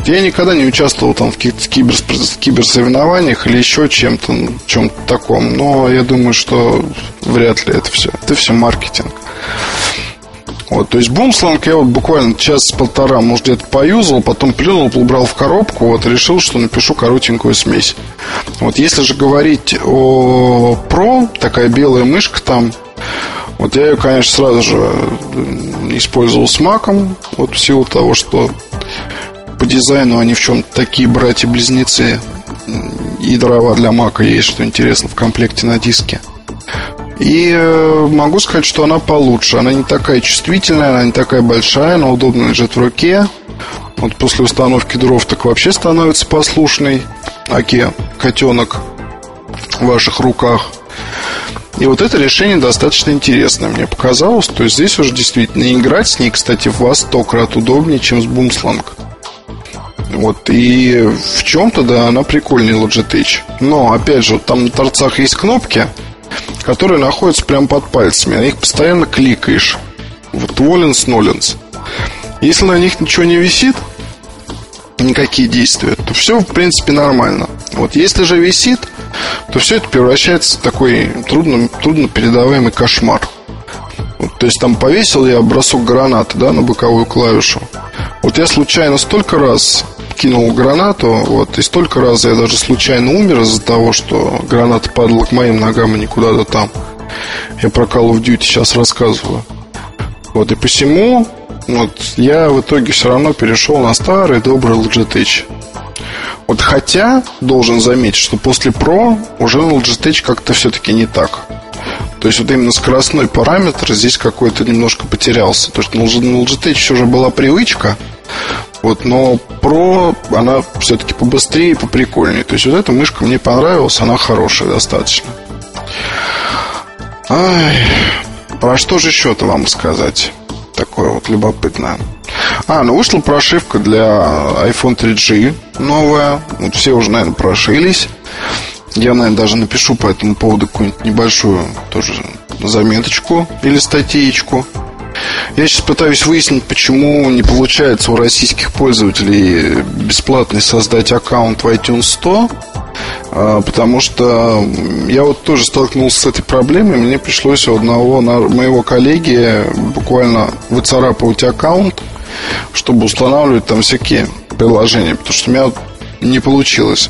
Я никогда не участвовал там в каких-то кибер, киберсоревнованиях или еще чем-то, чем-то таком, но я думаю, что вряд ли это все. Это все маркетинг. Вот, то есть бумсланг я вот буквально час-полтора, может, где-то поюзал, потом плюнул, убрал в коробку, вот, решил, что напишу коротенькую смесь. Вот, если же говорить о Pro, такая белая мышка там, вот я ее, конечно, сразу же использовал с маком, вот в силу того, что по дизайну они в чем-то такие братья-близнецы, и дрова для мака есть, что интересно, в комплекте на диске. И э, могу сказать, что она получше. Она не такая чувствительная, она не такая большая, она удобно лежит в руке. Вот после установки дров так вообще становится послушный. Аке, котенок в ваших руках. И вот это решение достаточно интересное, мне показалось. То есть здесь уже действительно играть с ней, кстати, в вас сто крат удобнее, чем с бумсланг. Вот, и в чем-то, да, она прикольнее Logitech. Но, опять же, там на торцах есть кнопки, которые находятся прямо под пальцами. На них постоянно кликаешь. Вот воленс, ноленс. Если на них ничего не висит, никакие действия, то все, в принципе, нормально. Вот если же висит, то все это превращается в такой трудно, трудно передаваемый кошмар. Вот, то есть там повесил я бросок гранаты да, на боковую клавишу. Вот я случайно столько раз кинул гранату, вот, и столько раз я даже случайно умер из-за того, что граната падала к моим ногам, а не куда-то там. Я про Call of Duty сейчас рассказываю. Вот, и посему вот, я в итоге все равно перешел на старый добрый Logitech. Вот хотя, должен заметить, что после Pro уже Logitech как-то все-таки не так. То есть вот именно скоростной параметр здесь какой-то немножко потерялся. То есть на Logitech уже была привычка вот, но Pro, она все-таки побыстрее и поприкольнее. То есть вот эта мышка мне понравилась, она хорошая достаточно. Ай, про что же еще-то вам сказать? Такое вот любопытное. А, ну вышла прошивка для iPhone 3G новая. Вот все уже, наверное, прошились. Я, наверное, даже напишу по этому поводу какую-нибудь небольшую тоже заметочку или статейку. Я сейчас пытаюсь выяснить, почему не получается у российских пользователей бесплатно создать аккаунт в iTunes 100. А, потому что я вот тоже столкнулся с этой проблемой. Мне пришлось одного моего коллеги буквально выцарапывать аккаунт, чтобы устанавливать там всякие приложения. Потому что у меня не получилось.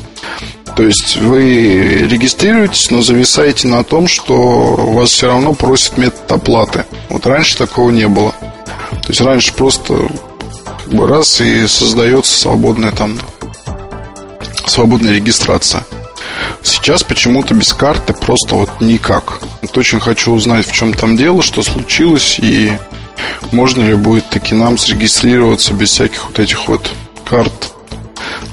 То есть вы регистрируетесь, но зависаете на том, что вас все равно просят метод оплаты. Вот раньше такого не было. То есть раньше просто как бы раз и создается свободная там свободная регистрация. Сейчас почему-то без карты просто вот никак. Вот очень хочу узнать, в чем там дело, что случилось и можно ли будет таки нам зарегистрироваться без всяких вот этих вот карт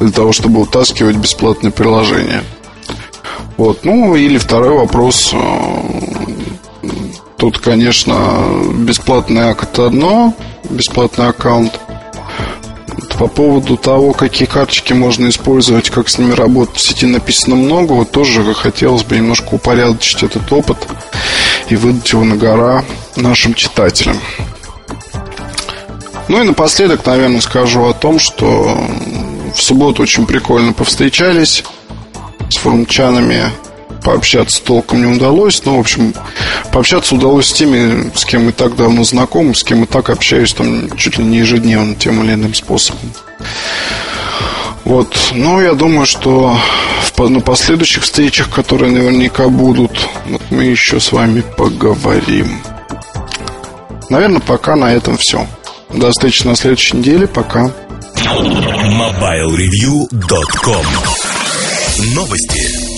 для того, чтобы утаскивать бесплатные приложения. Вот. Ну, или второй вопрос. Тут, конечно, бесплатный акт одно, бесплатный аккаунт. По поводу того, какие карточки можно использовать, как с ними работать, в сети написано много. Вот тоже хотелось бы немножко упорядочить этот опыт и выдать его на гора нашим читателям. Ну и напоследок, наверное, скажу о том, что в субботу очень прикольно повстречались с форумчанами. Пообщаться толком не удалось. Но, в общем, пообщаться удалось с теми, с кем мы так давно знакомы, с кем мы так общаюсь там чуть ли не ежедневно тем или иным способом. Вот. Ну, я думаю, что в, на последующих встречах, которые наверняка будут, вот мы еще с вами поговорим. Наверное, пока на этом все. До встречи на следующей неделе. Пока. MobileReview.com Новости.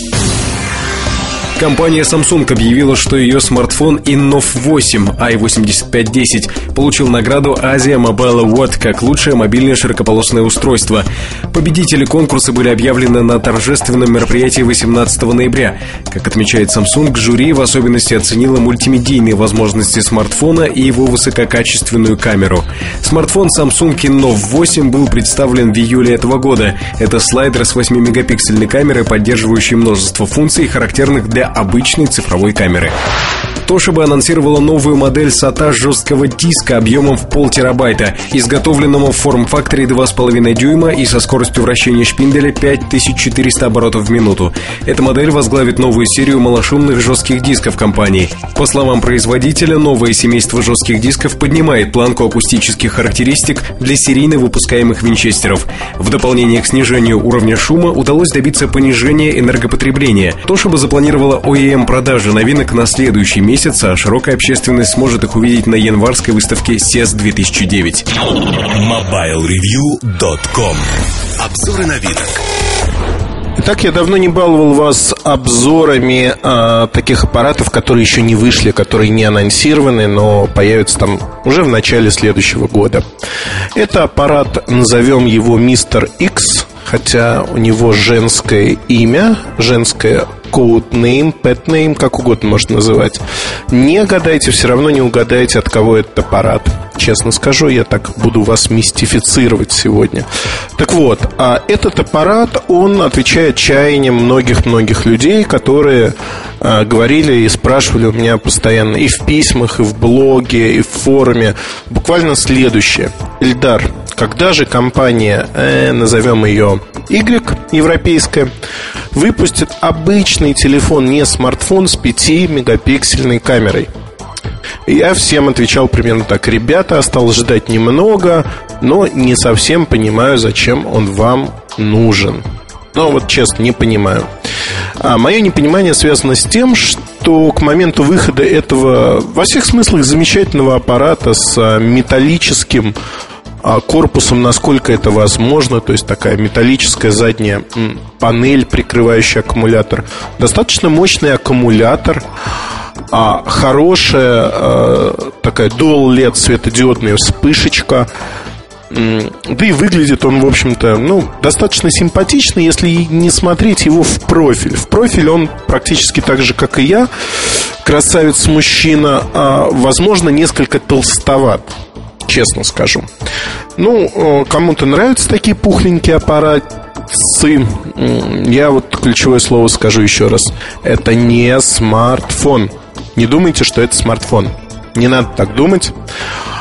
Компания Samsung объявила, что ее смартфон Innov 8 i8510 получил награду Asia Mobile Award как лучшее мобильное широкополосное устройство. Победители конкурса были объявлены на торжественном мероприятии 18 ноября. Как отмечает Samsung, жюри в особенности оценило мультимедийные возможности смартфона и его высококачественную камеру. Смартфон Samsung Innov 8 был представлен в июле этого года. Это слайдер с 8-мегапиксельной камерой, поддерживающий множество функций, характерных для обычной цифровой камеры. Toshiba анонсировала новую модель SATA жесткого диска объемом в полтерабайта, изготовленному в форм-факторе 2,5 дюйма и со скоростью вращения шпинделя 5400 оборотов в минуту. Эта модель возглавит новую серию малошумных жестких дисков компании. По словам производителя, новое семейство жестких дисков поднимает планку акустических характеристик для серийно выпускаемых винчестеров. В дополнение к снижению уровня шума удалось добиться понижения энергопотребления. Toshiba запланировала OEM продажи новинок на следующий месяц месяца, а широкая общественность сможет их увидеть на январской выставке CES 2009. MobileReview.com Обзоры новинок. Итак, я давно не баловал вас обзорами э, таких аппаратов, которые еще не вышли, которые не анонсированы, но появятся там уже в начале следующего года. Это аппарат, назовем его Мистер X, хотя у него женское имя, женское codename, petname, как угодно можно называть. Не гадайте, все равно не угадаете, от кого этот аппарат. Честно скажу, я так буду вас мистифицировать сегодня. Так вот, а этот аппарат, он отвечает чаяниям многих-многих людей, которые а, говорили и спрашивали у меня постоянно и в письмах, и в блоге, и в форуме. Буквально следующее. Эльдар, когда же компания, э, назовем ее Y, европейская, выпустит обычный телефон, не смартфон с 5-мегапиксельной камерой? Я всем отвечал примерно так. Ребята, осталось ждать немного, но не совсем понимаю, зачем он вам нужен. Ну, вот честно, не понимаю. А мое непонимание связано с тем, что к моменту выхода этого во всех смыслах замечательного аппарата с а, металлическим а, корпусом, насколько это возможно, то есть такая металлическая задняя панель, прикрывающая аккумулятор. Достаточно мощный аккумулятор, а хорошая а, такая dual LED светодиодная вспышечка. Да и выглядит он, в общем-то, ну, достаточно симпатично, если не смотреть его в профиль. В профиль он практически так же, как и я, красавец-мужчина, а, возможно, несколько толстоват честно скажу. Ну, э, кому-то нравятся такие пухленькие аппараты. Я вот ключевое слово скажу еще раз. Это не смартфон. Не думайте, что это смартфон. Не надо так думать.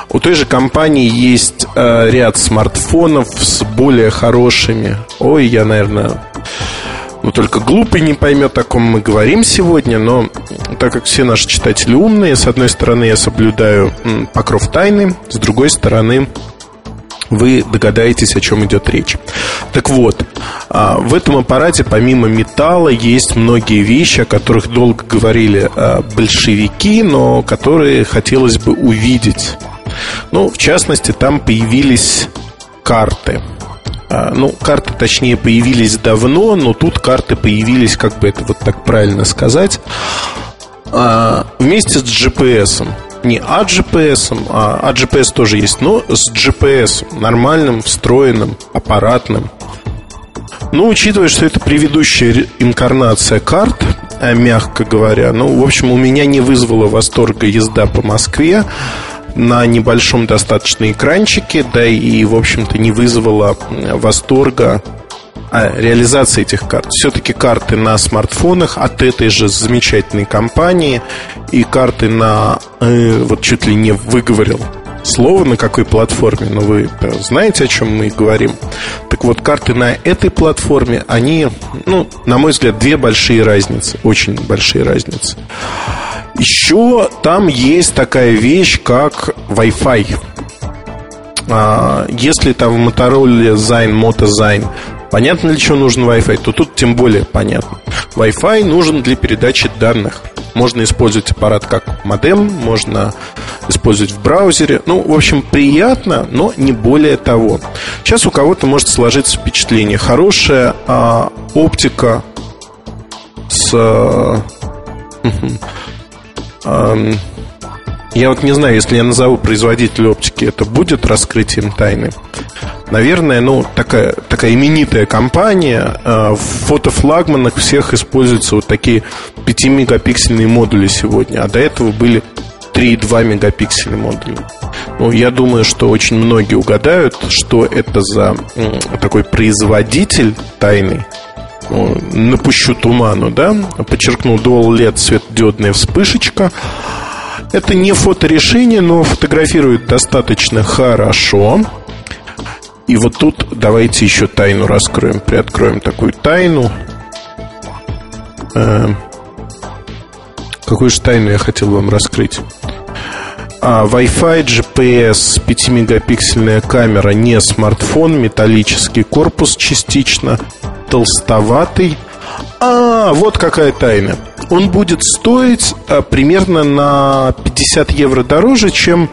У той же компании есть э, ряд смартфонов с более хорошими. Ой, я, наверное, ну, только глупый не поймет, о ком мы говорим сегодня, но так как все наши читатели умные, с одной стороны я соблюдаю покров тайны, с другой стороны вы догадаетесь, о чем идет речь. Так вот, в этом аппарате помимо металла есть многие вещи, о которых долго говорили а, большевики, но которые хотелось бы увидеть. Ну, в частности, там появились карты – а, ну, карты, точнее, появились давно, но тут карты появились, как бы это вот так правильно сказать, а, вместе с GPS. Не от GPS, а от GPS тоже есть, но с GPS, нормальным, встроенным, аппаратным. Ну, учитывая, что это предыдущая инкарнация карт, э, мягко говоря, ну, в общем, у меня не вызвала восторга езда по Москве на небольшом достаточно экранчике, да и, в общем-то, не вызвала восторга а, реализация этих карт. Все-таки карты на смартфонах от этой же замечательной компании и карты на, э, вот чуть ли не выговорил слово на какой платформе, но вы знаете, о чем мы говорим. Так вот, карты на этой платформе, они, ну, на мой взгляд, две большие разницы, очень большие разницы. Еще там есть такая вещь, как Wi-Fi. А, если там в Motorola Zine, Moto Zine Понятно, для чего нужен Wi-Fi, то тут тем более понятно. Wi-Fi нужен для передачи данных. Можно использовать аппарат как модем, можно использовать в браузере. Ну, в общем, приятно, но не более того. Сейчас у кого-то может сложиться впечатление. Хорошая а, оптика с... А, я вот не знаю, если я назову производителя оптики, это будет раскрытием тайны. Наверное, ну, такая, такая именитая компания. Э, в фотофлагманах всех используются вот такие 5-мегапиксельные модули сегодня. А до этого были 3,2 мегапикселя модули. Ну, я думаю, что очень многие угадают, что это за такой производитель тайный. Ну, напущу туману, да? Подчеркну, Dual LED светодиодная вспышечка. Это не фоторешение, но фотографирует достаточно хорошо. И вот тут давайте еще тайну раскроем. Приоткроем такую тайну. Э, какую же тайну я хотел вам раскрыть? А, Wi-Fi, GPS, 5-мегапиксельная камера, не смартфон, металлический корпус частично, толстоватый. А, вот какая тайна. Он будет стоить а, примерно на 50 евро дороже, чем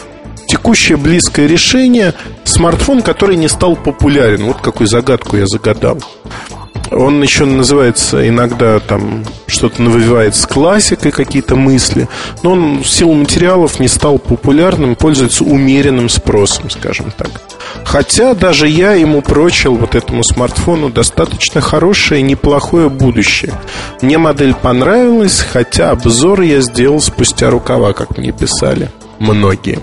текущее близкое решение смартфон, который не стал популярен. Вот какую загадку я загадал. Он еще называется иногда там что-то навевает с классикой какие-то мысли, но он в силу материалов не стал популярным, пользуется умеренным спросом, скажем так. Хотя даже я ему прочил вот этому смартфону достаточно хорошее, неплохое будущее. Мне модель понравилась, хотя обзор я сделал спустя рукава, как мне писали многие.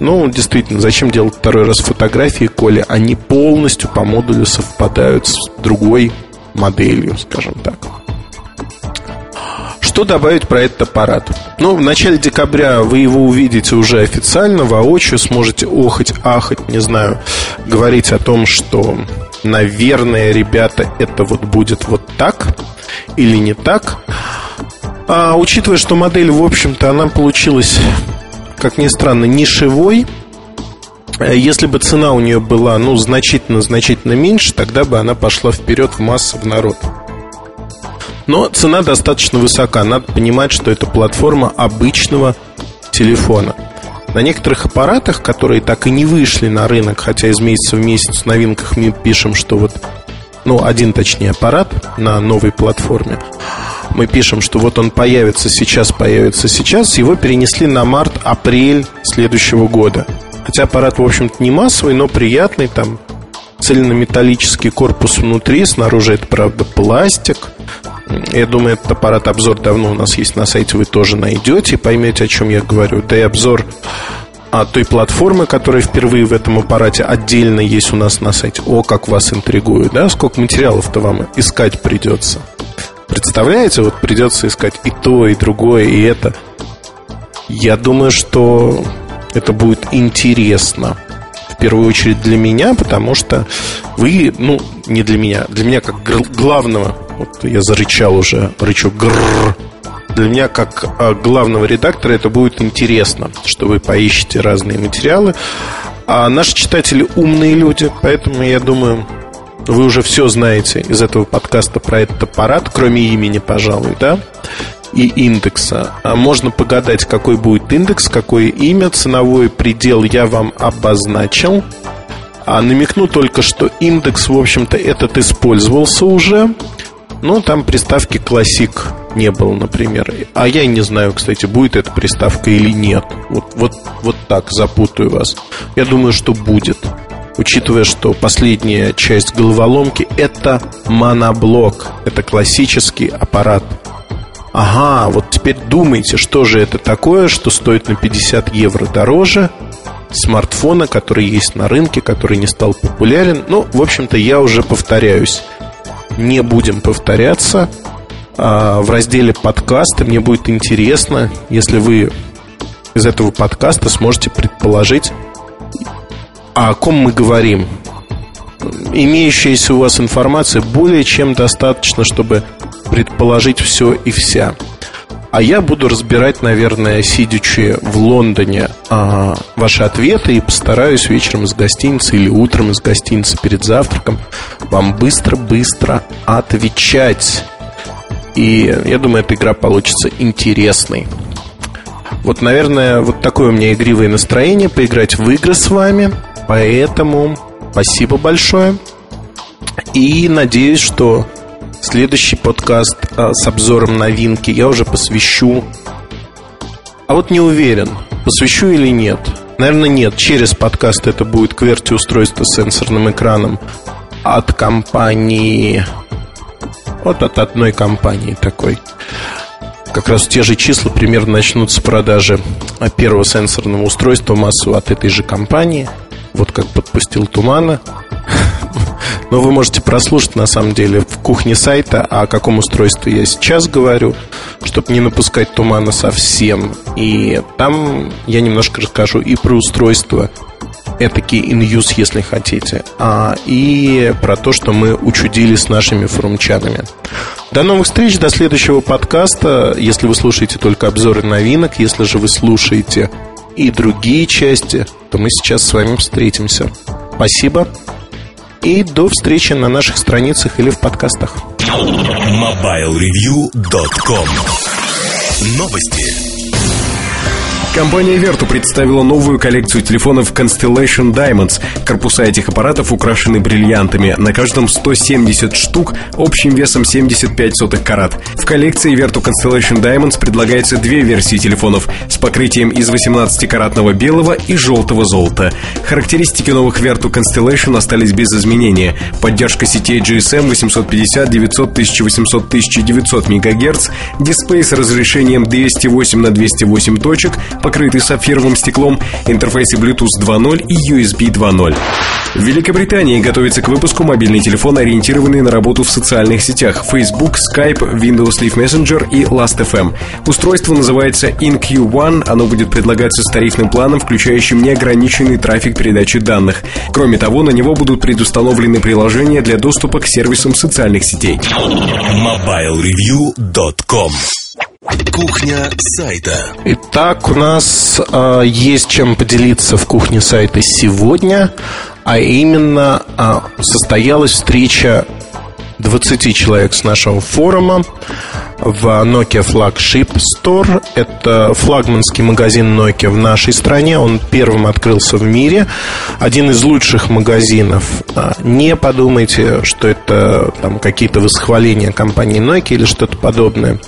Ну, действительно, зачем делать второй раз фотографии, коли они полностью по модулю совпадают с другой моделью, скажем так. Что добавить про этот аппарат? Ну, в начале декабря вы его увидите уже официально, воочию, сможете охать, ахать, не знаю, говорить о том, что, наверное, ребята, это вот будет вот так или не так. А учитывая, что модель, в общем-то, она получилась как ни странно, нишевой. Э, если бы цена у нее была, ну, значительно-значительно меньше, тогда бы она пошла вперед в массу, в народ. Но цена достаточно высока. Надо понимать, что это платформа обычного телефона. На некоторых аппаратах, которые так и не вышли на рынок, хотя из месяца в месяц в новинках мы пишем, что вот, ну, один точнее аппарат на новой платформе, мы пишем, что вот он появится сейчас, появится сейчас, его перенесли на март-апрель следующего года. Хотя аппарат, в общем-то, не массовый, но приятный, там цельнометаллический корпус внутри, снаружи это, правда, пластик. Я думаю, этот аппарат обзор давно у нас есть на сайте, вы тоже найдете и поймете, о чем я говорю. Да и обзор а той платформы, которая впервые в этом аппарате отдельно есть у нас на сайте. О, как вас интригует, да? Сколько материалов-то вам искать придется. Представляете, вот придется искать и то, и другое, и это. Я думаю, что это будет интересно. В первую очередь для меня, потому что вы, ну, не для меня, для меня как главного, вот я зарычал уже, рычу грррр, для меня как а, главного редактора это будет интересно, что вы поищете разные материалы. А наши читатели умные люди, поэтому я думаю, вы уже все знаете из этого подкаста про этот аппарат, кроме имени, пожалуй, да? И индекса. А можно погадать, какой будет индекс, какое имя, ценовой предел я вам обозначил. А намекну только, что индекс, в общем-то, этот использовался уже. Но там приставки классик не было, например. А я не знаю, кстати, будет эта приставка или нет. Вот, вот, вот так запутаю вас. Я думаю, что будет учитывая, что последняя часть головоломки это моноблок, это классический аппарат. Ага, вот теперь думайте, что же это такое, что стоит на 50 евро дороже смартфона, который есть на рынке, который не стал популярен. Ну, в общем-то, я уже повторяюсь. Не будем повторяться. А, в разделе подкасты мне будет интересно, если вы из этого подкаста сможете предположить, о ком мы говорим. Имеющаяся у вас информация более чем достаточно, чтобы предположить все и вся. А я буду разбирать, наверное, сидячи в Лондоне, ваши ответы и постараюсь вечером из гостиницы или утром из гостиницы перед завтраком вам быстро-быстро отвечать. И я думаю, эта игра получится интересной. Вот, наверное, вот такое у меня игривое настроение поиграть в игры с вами. Поэтому спасибо большое. И надеюсь, что следующий подкаст а, с обзором новинки я уже посвящу. А вот не уверен, посвящу или нет. Наверное, нет. Через подкаст это будет QWERTY устройство с сенсорным экраном от компании... Вот от одной компании такой. Как раз те же числа примерно начнутся продажи первого сенсорного устройства массово от этой же компании. Вот как подпустил тумана. Но вы можете прослушать, на самом деле, в кухне сайта, о каком устройстве я сейчас говорю, чтобы не напускать тумана совсем. И там я немножко расскажу и про устройство, этакий in-use, если хотите, а, и про то, что мы учудили с нашими форумчанами. До новых встреч, до следующего подкаста. Если вы слушаете только обзоры новинок, если же вы слушаете и другие части, то мы сейчас с вами встретимся. Спасибо. И до встречи на наших страницах или в подкастах. MobileReview.com Новости. Компания Vertu представила новую коллекцию телефонов Constellation Diamonds. Корпуса этих аппаратов украшены бриллиантами. На каждом 170 штук общим весом 75 сотых карат. В коллекции Vertu Constellation Diamonds предлагается две версии телефонов с покрытием из 18-каратного белого и желтого золота. Характеристики новых Vertu Constellation остались без изменения. Поддержка сетей GSM 850, 900, 1800, 1900 МГц, дисплей с разрешением 208 на 208 точек, покрытый сапфировым стеклом, интерфейсы Bluetooth 2.0 и USB 2.0. В Великобритании готовится к выпуску мобильный телефон, ориентированный на работу в социальных сетях Facebook, Skype, Windows Live Messenger и Last.fm. Устройство называется InQ1, оно будет предлагаться с тарифным планом, включающим неограниченный трафик передачи данных. Кроме того, на него будут предустановлены приложения для доступа к сервисам социальных сетей. MobileReview.com Кухня сайта. Итак, у нас э, есть чем поделиться в кухне сайта сегодня, а именно э, состоялась встреча 20 человек с нашего форума в Nokia Flagship Store. Это флагманский магазин Nokia в нашей стране. Он первым открылся в мире. Один из лучших магазинов. А, не подумайте, что это там какие-то восхваления компании Nokia или что-то подобное.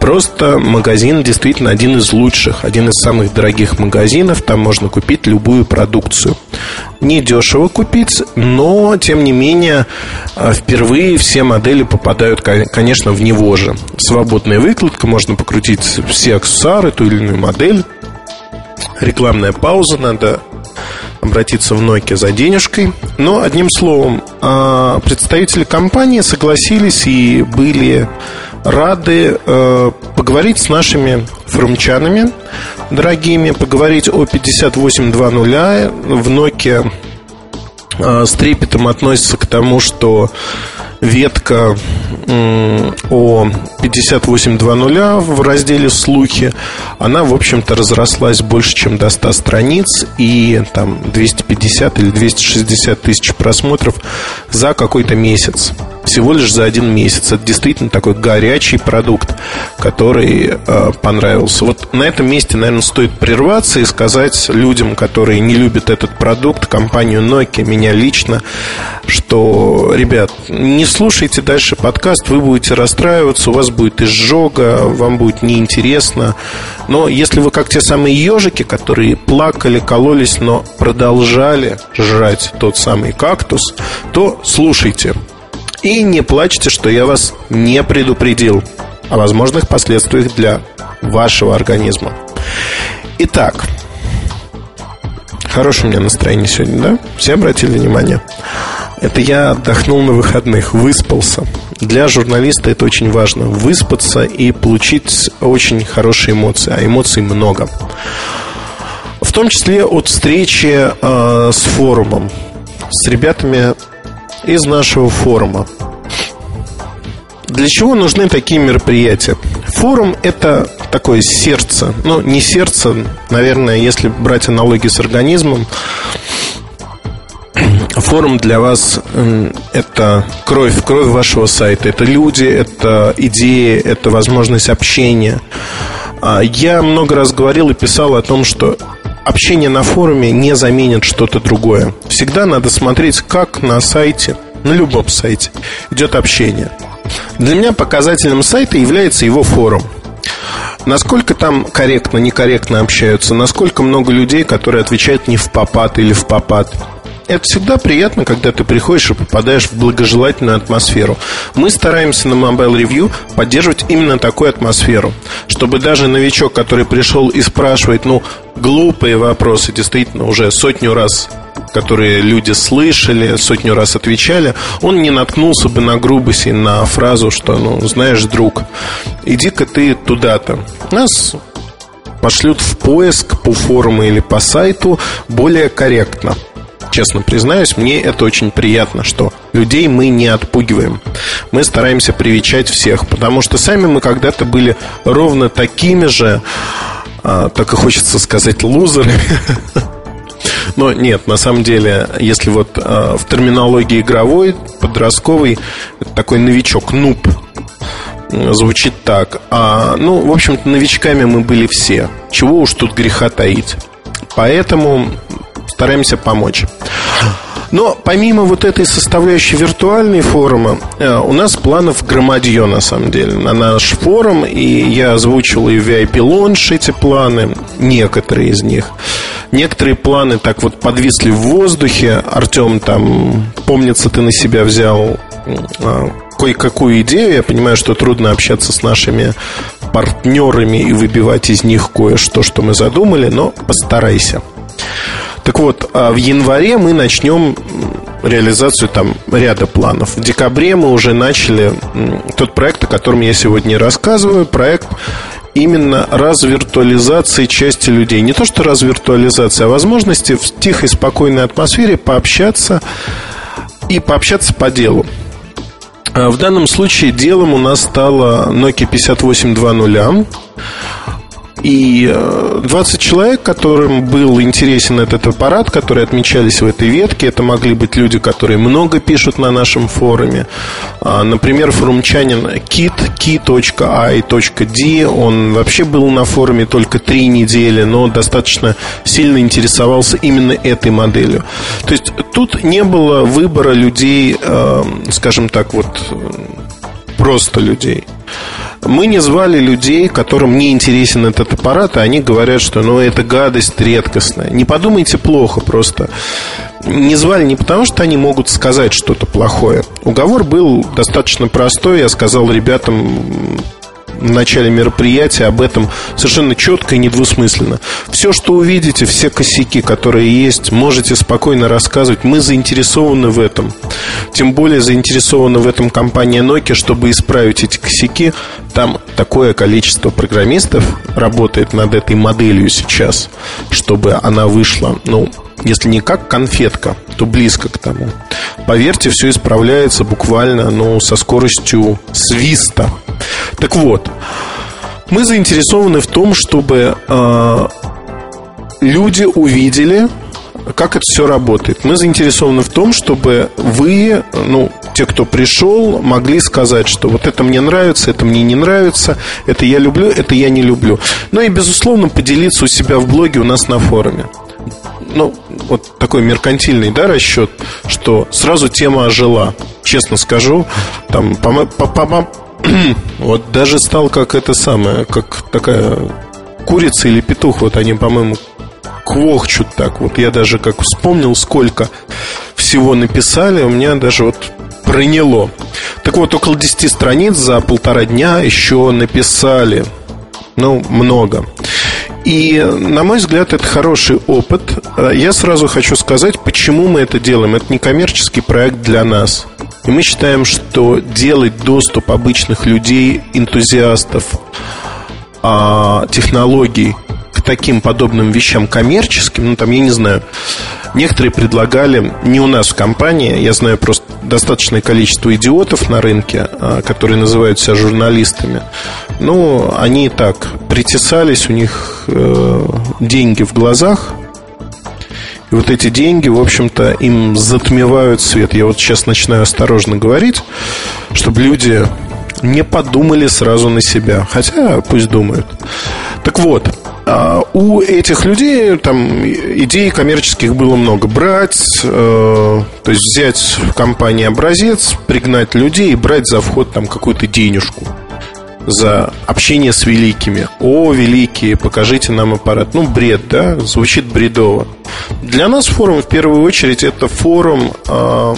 Просто магазин действительно один из лучших, один из самых дорогих магазинов. Там можно купить любую продукцию. Не дешево купить, но, тем не менее, а, впервые все модели попадают, конечно, в него же свободная выкладка, можно покрутить все аксессуары, ту или иную модель. Рекламная пауза, надо обратиться в Nokia за денежкой. Но, одним словом, а, представители компании согласились и были рады э, поговорить с нашими форумчанами дорогими, поговорить о 5820 в Nokia э, с трепетом относится к тому, что ветка о 58.2.0 в разделе «Слухи», она, в общем-то, разрослась больше, чем до 100 страниц и там 250 или 260 тысяч просмотров за какой-то месяц всего лишь за один месяц. Это действительно такой горячий продукт, который э, понравился. Вот на этом месте, наверное, стоит прерваться и сказать людям, которые не любят этот продукт, компанию Nokia, меня лично, что, ребят, не слушайте дальше подкаст, вы будете расстраиваться, у вас будет изжога, вам будет неинтересно. Но если вы как те самые ежики, которые плакали, кололись, но продолжали жрать тот самый кактус, то слушайте. И не плачьте, что я вас не предупредил о возможных последствиях для вашего организма. Итак, хорошее у меня настроение сегодня, да? Все обратили внимание? Это я отдохнул на выходных, выспался. Для журналиста это очень важно. Выспаться и получить очень хорошие эмоции. А эмоций много. В том числе от встречи э, с форумом. С ребятами из нашего форума. Для чего нужны такие мероприятия? Форум – это такое сердце. Ну, не сердце, наверное, если брать аналогию с организмом, форум для вас это кровь, кровь вашего сайта. Это люди, это идеи, это возможность общения. А, я много раз говорил и писал о том, что общение на форуме не заменит что-то другое. Всегда надо смотреть, как на сайте, на любом сайте идет общение. Для меня показателем сайта является его форум. Насколько там корректно, некорректно общаются, насколько много людей, которые отвечают не в попад или в попад – это всегда приятно, когда ты приходишь и попадаешь в благожелательную атмосферу. Мы стараемся на Mobile Review поддерживать именно такую атмосферу, чтобы даже новичок, который пришел и спрашивает, ну, глупые вопросы, действительно, уже сотню раз которые люди слышали, сотню раз отвечали, он не наткнулся бы на грубость и на фразу, что, ну, знаешь, друг, иди-ка ты туда-то. Нас пошлют в поиск по форуму или по сайту более корректно честно признаюсь, мне это очень приятно, что людей мы не отпугиваем. Мы стараемся привечать всех, потому что сами мы когда-то были ровно такими же, а, так и хочется сказать, лузерами. Но нет, на самом деле, если вот а, в терминологии игровой, подростковый, такой новичок, нуб, звучит так. А, ну, в общем-то, новичками мы были все. Чего уж тут греха таить. Поэтому стараемся помочь. Но помимо вот этой составляющей виртуальной форума, э, у нас планов громадье, на самом деле, на наш форум. И я озвучил и в VIP Launch эти планы, некоторые из них. Некоторые планы так вот подвисли в воздухе. Артем, там, помнится, ты на себя взял а, кое-какую идею. Я понимаю, что трудно общаться с нашими партнерами и выбивать из них кое-что, что мы задумали, но постарайся. Так вот, а в январе мы начнем реализацию там ряда планов. В декабре мы уже начали тот проект, о котором я сегодня рассказываю. Проект именно развиртуализации части людей. Не то, что развиртуализация, а возможности в тихой, спокойной атмосфере пообщаться и пообщаться по делу. А в данном случае делом у нас стала Nokia 5820. И 20 э, человек, которым был интересен этот аппарат, которые отмечались в этой ветке, это могли быть люди, которые много пишут на нашем форуме. А, например, форумчанин Kit, key.i.d, он вообще был на форуме только три недели, но достаточно сильно интересовался именно этой моделью. То есть тут не было выбора людей, э, скажем так, вот просто людей. Мы не звали людей, которым не интересен этот аппарат, а они говорят, что ну, это гадость редкостная. Не подумайте плохо, просто не звали не потому, что они могут сказать что-то плохое. Уговор был достаточно простой. Я сказал ребятам, в начале мероприятия об этом совершенно четко и недвусмысленно. Все, что увидите, все косяки, которые есть, можете спокойно рассказывать. Мы заинтересованы в этом. Тем более заинтересована в этом компания Nokia, чтобы исправить эти косяки. Там такое количество программистов работает над этой моделью сейчас, чтобы она вышла, ну, если не как конфетка, то близко к тому. Поверьте, все исправляется буквально ну, со скоростью свиста. Так вот, мы заинтересованы в том, чтобы э, люди увидели, как это все работает. Мы заинтересованы в том, чтобы вы, ну, те, кто пришел, могли сказать, что вот это мне нравится, это мне не нравится, это я люблю, это я не люблю. Ну и, безусловно, поделиться у себя в блоге у нас на форуме ну, вот такой меркантильный, да, расчет, что сразу тема ожила. Честно скажу, там, по, по, по, вот даже стал как это самое, как такая курица или петух, вот они, по-моему, квохчут так. Вот я даже как вспомнил, сколько всего написали, у меня даже вот проняло. Так вот, около 10 страниц за полтора дня еще написали. Ну, много. И, на мой взгляд, это хороший опыт. Я сразу хочу сказать, почему мы это делаем. Это не коммерческий проект для нас. И мы считаем, что делать доступ обычных людей, энтузиастов, а, технологий к таким подобным вещам коммерческим, ну там, я не знаю, некоторые предлагали, не у нас в компании, я знаю просто достаточное количество идиотов на рынке, а, которые называют себя журналистами. Ну, они и так притесались, у них э, деньги в глазах, и вот эти деньги, в общем-то, им затмевают свет. Я вот сейчас начинаю осторожно говорить, чтобы люди не подумали сразу на себя. Хотя пусть думают. Так вот, а, у этих людей там идей коммерческих было много. Брать, э, то есть взять в компании образец, пригнать людей и брать за вход там какую-то денежку за общение с великими. О, великие, покажите нам аппарат. Ну, бред, да? Звучит бредово. Для нас форум, в первую очередь, это форум э,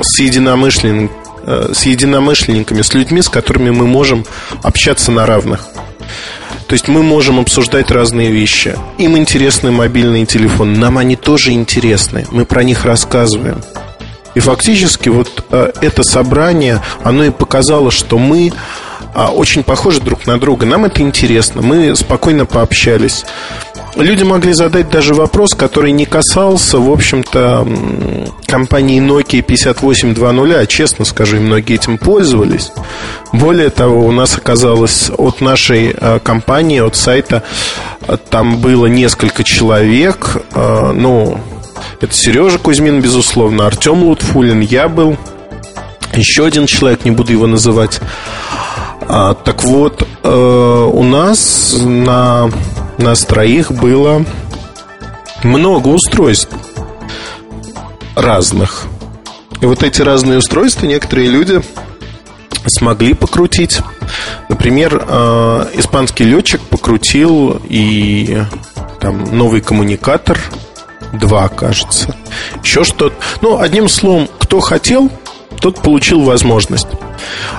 с, единомышленниками, э, с единомышленниками, с людьми, с которыми мы можем общаться на равных. То есть мы можем обсуждать разные вещи. Им интересны мобильные телефоны, нам они тоже интересны. Мы про них рассказываем. И фактически вот э, это собрание, оно и показало, что мы а, очень похожи друг на друга. Нам это интересно. Мы спокойно пообщались. Люди могли задать даже вопрос, который не касался, в общем-то, компании Nokia 5820, а честно скажу, многие этим пользовались. Более того, у нас оказалось от нашей а, компании, от сайта, а, там было несколько человек, ну, это Сережа Кузьмин, безусловно, Артем Лутфулин, я был, еще один человек, не буду его называть. А, так вот, э, у нас на нас троих было много устройств разных. И вот эти разные устройства некоторые люди смогли покрутить. Например, э, испанский летчик покрутил и там новый коммуникатор, два, кажется. Еще что-то. Ну, одним словом, кто хотел, тот получил возможность.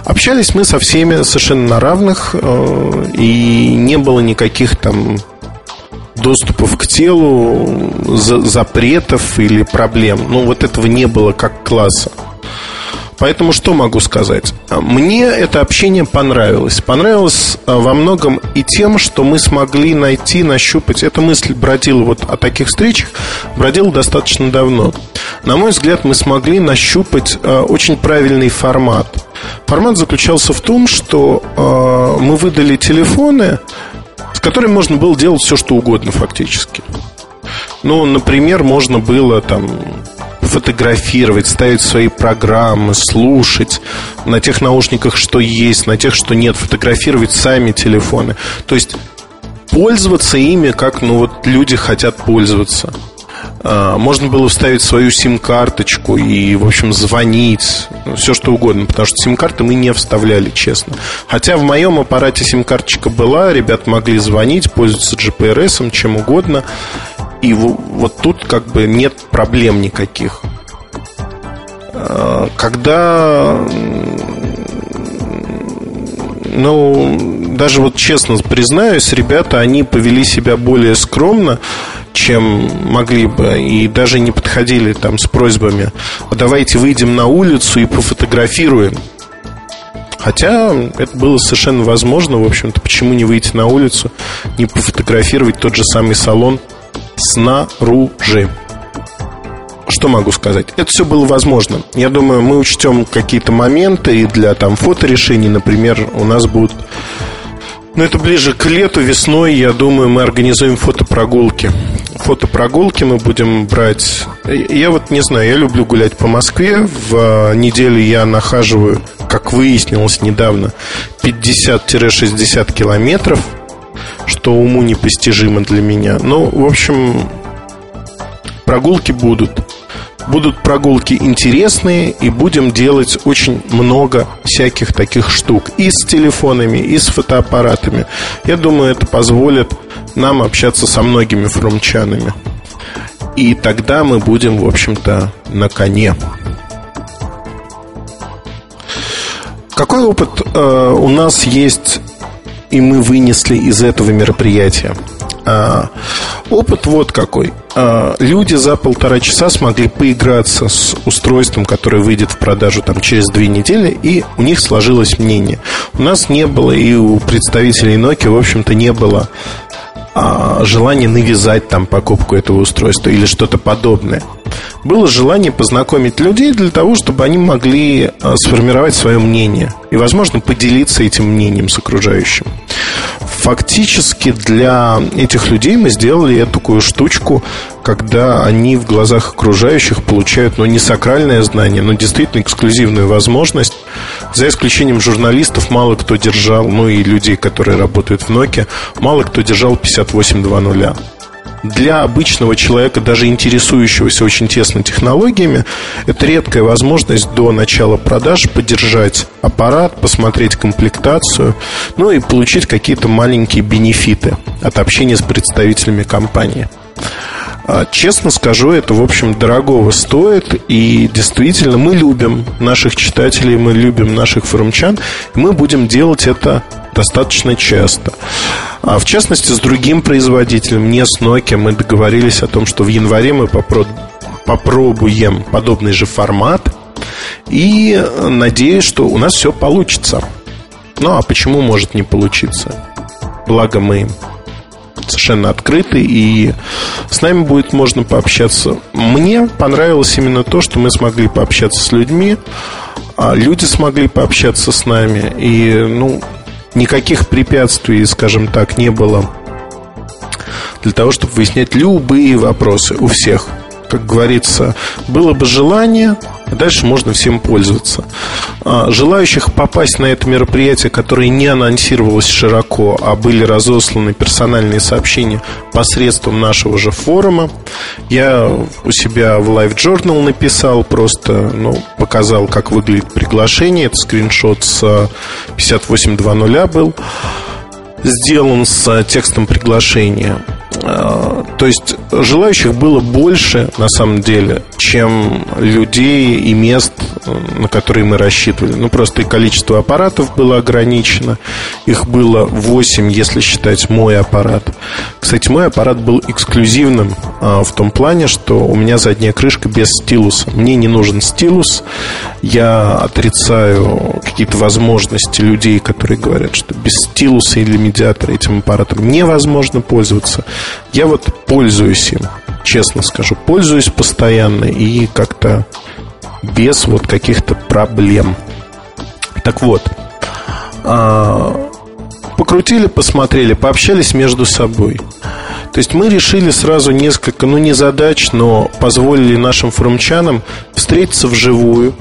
Общались мы со всеми совершенно на равных, э, и не было никаких там доступов к телу, запретов или проблем. Ну, вот этого не было как класса. Поэтому что могу сказать? Мне это общение понравилось. Понравилось а, во многом и тем, что мы смогли найти, нащупать. Эта мысль бродила вот о таких встречах, бродила достаточно давно. На мой взгляд, мы смогли нащупать а, очень правильный формат. Формат заключался в том, что а, мы выдали телефоны, с которыми можно было делать все, что угодно фактически. Ну, например, можно было там фотографировать, ставить свои программы, слушать на тех наушниках, что есть, на тех, что нет, фотографировать сами телефоны. То есть пользоваться ими, как ну, вот люди хотят пользоваться. А, можно было вставить свою сим-карточку и, в общем, звонить, ну, все что угодно, потому что сим-карты мы не вставляли, честно. Хотя в моем аппарате сим-карточка была, ребят могли звонить, пользоваться GPRS, чем угодно. И вот тут как бы нет проблем никаких. А, когда ну, даже вот честно признаюсь, ребята, они повели себя более скромно, чем могли бы, и даже не подходили там с просьбами, «А давайте выйдем на улицу и пофотографируем. Хотя это было совершенно возможно, в общем-то, почему не выйти на улицу, не пофотографировать тот же самый салон снаружи. Что могу сказать? Это все было возможно. Я думаю, мы учтем какие-то моменты и для там фоторешений, например, у нас будут но это ближе к лету, весной, я думаю, мы организуем фотопрогулки. Фотопрогулки мы будем брать... Я вот не знаю, я люблю гулять по Москве. В неделю я нахаживаю, как выяснилось недавно, 50-60 километров – что уму непостижимо для меня. Ну, в общем, прогулки будут. Будут прогулки интересные, и будем делать очень много всяких таких штук. И с телефонами, и с фотоаппаратами. Я думаю, это позволит нам общаться со многими фрумчанами. И тогда мы будем, в общем-то, на коне. Какой опыт э, у нас есть и мы вынесли из этого мероприятия? А, опыт вот какой. А, люди за полтора часа смогли поиграться с устройством, которое выйдет в продажу там, через две недели, и у них сложилось мнение. У нас не было, и у представителей Nokia, в общем-то, не было а, желания навязать там покупку этого устройства или что-то подобное. Было желание познакомить людей для того, чтобы они могли а, сформировать свое мнение и, возможно, поделиться этим мнением с окружающим. Фактически для этих людей мы сделали такую штучку, когда они в глазах окружающих получают, ну, не сакральное знание, но действительно эксклюзивную возможность. За исключением журналистов, мало кто держал, ну и людей, которые работают в Nokia, мало кто держал 5820 для обычного человека, даже интересующегося очень тесно технологиями, это редкая возможность до начала продаж поддержать аппарат, посмотреть комплектацию, ну и получить какие-то маленькие бенефиты от общения с представителями компании. А, честно скажу, это, в общем, дорогого стоит. И действительно, мы любим наших читателей, мы любим наших форумчан. И мы будем делать это достаточно часто. А в частности, с другим производителем, не с Nokia, мы договорились о том, что в январе мы попробуем подобный же формат. И надеюсь, что у нас все получится. Ну а почему может не получиться? Благо мы совершенно открыты, и с нами будет можно пообщаться. Мне понравилось именно то, что мы смогли пообщаться с людьми, а люди смогли пообщаться с нами, и, ну, никаких препятствий, скажем так, не было для того, чтобы выяснять любые вопросы у всех. Как говорится, было бы желание, дальше можно всем пользоваться. А, желающих попасть на это мероприятие, которое не анонсировалось широко, а были разосланы персональные сообщения посредством нашего же форума, я у себя в Live Journal написал, просто ну, показал, как выглядит приглашение. Это скриншот с 5820 был сделан с текстом приглашения. А, то есть желающих было больше, на самом деле, чем людей и мест, на которые мы рассчитывали. Ну, просто и количество аппаратов было ограничено. Их было 8, если считать мой аппарат. Кстати, мой аппарат был эксклюзивным а, в том плане, что у меня задняя крышка без стилуса. Мне не нужен стилус. Я отрицаю какие-то возможности людей, которые говорят, что без стилуса или медиатора этим аппаратом невозможно пользоваться. Я вот пользуюсь им, честно скажу, пользуюсь постоянно и как-то без вот каких-то проблем. Так вот, а, покрутили, посмотрели, пообщались между собой. То есть мы решили сразу несколько, ну не задач, но позволили нашим форумчанам встретиться вживую,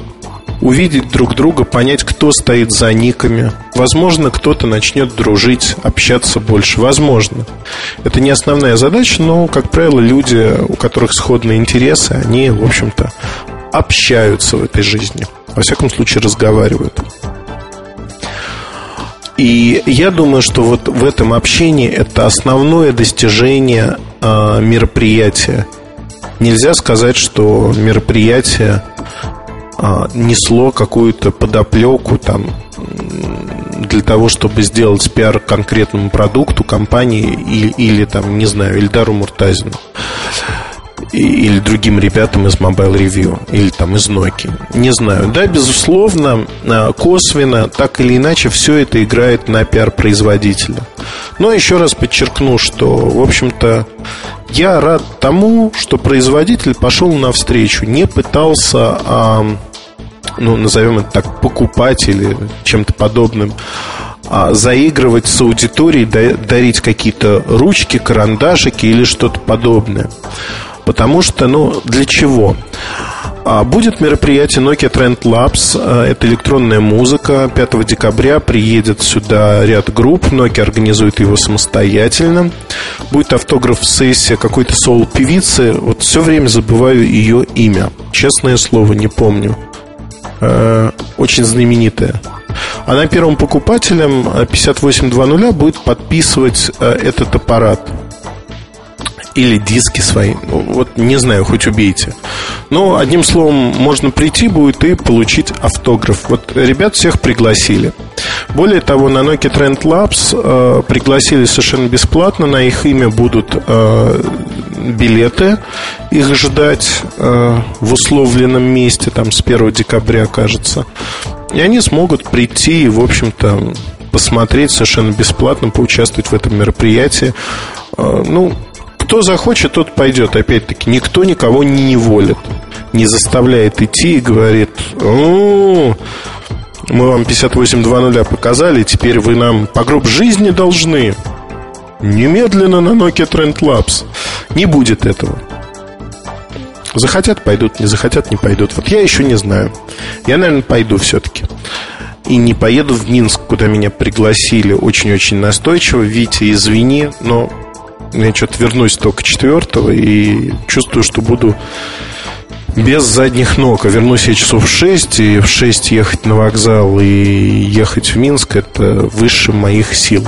увидеть друг друга, понять, кто стоит за никами. Возможно, кто-то начнет дружить, общаться больше. Возможно. Это не основная задача, но, как правило, люди, у которых сходные интересы, они, в общем-то, общаются в этой жизни. Во всяком случае, разговаривают. И я думаю, что вот в этом общении это основное достижение э, мероприятия. Нельзя сказать, что мероприятие а, несло какую-то подоплеку там для того, чтобы сделать пиар конкретному продукту компании или, или там, не знаю, Ильдару Муртазину или другим ребятам из Mobile Review или там из Nokia. Не знаю. Да, безусловно, а, косвенно, так или иначе, все это играет на пиар производителя. Но еще раз подчеркну, что, в общем-то, я рад тому, что производитель пошел навстречу, не пытался, а, ну, назовем это так, покупать или чем-то подобным, а заигрывать с аудиторией, дарить какие-то ручки, карандашики или что-то подобное. Потому что, ну, для чего? А, будет мероприятие Nokia Trend Labs. А, это электронная музыка. 5 декабря приедет сюда ряд групп. Nokia организует его самостоятельно. Будет автограф-сессия какой-то соул-певицы. Вот все время забываю ее имя. Честное слово, не помню. А, очень знаменитая. Она первым покупателем 5820 будет подписывать этот аппарат или диски свои. Вот не знаю, хоть убейте. Но одним словом, можно прийти будет и получить автограф. Вот ребят всех пригласили. Более того, на Nokia Trend Labs э, пригласили совершенно бесплатно. На их имя будут э, билеты. Их ждать э, в условленном месте, там с 1 декабря, кажется. И они смогут прийти и, в общем-то, посмотреть совершенно бесплатно, поучаствовать в этом мероприятии. Э, ну, Кто захочет, тот пойдет. Опять-таки, никто никого не неволит. Не заставляет идти и говорит, ну, мы вам 5820 показали, теперь вы нам по гроб жизни должны. Немедленно на Nokia Trend Labs. Не будет этого. Захотят, пойдут, не захотят, не пойдут. Вот я еще не знаю. Я, наверное, пойду все-таки. И не поеду в Минск, куда меня пригласили очень-очень настойчиво. Витя, извини, но я что-то вернусь только четвертого и чувствую, что буду без задних ног. А вернусь я часов в 6, и в 6 ехать на вокзал и ехать в Минск – это выше моих сил.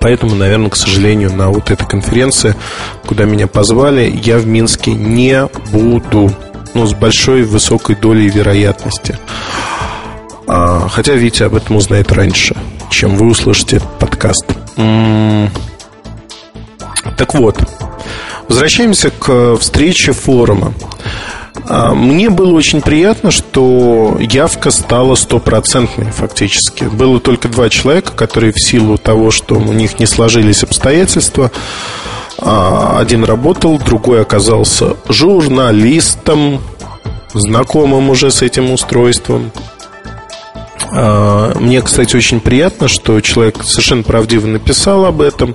Поэтому, наверное, к сожалению, на вот этой конференции, куда меня позвали, я в Минске не буду. Ну, с большой высокой долей вероятности. А, хотя Витя об этом узнает раньше, чем вы услышите этот подкаст. М-м-м. Так вот, возвращаемся к встрече форума. А, мне было очень приятно, что явка стала стопроцентной фактически. Было только два человека, которые в силу того, что у них не сложились обстоятельства, а, один работал, другой оказался журналистом, знакомым уже с этим устройством. А, мне, кстати, очень приятно, что человек совершенно правдиво написал об этом.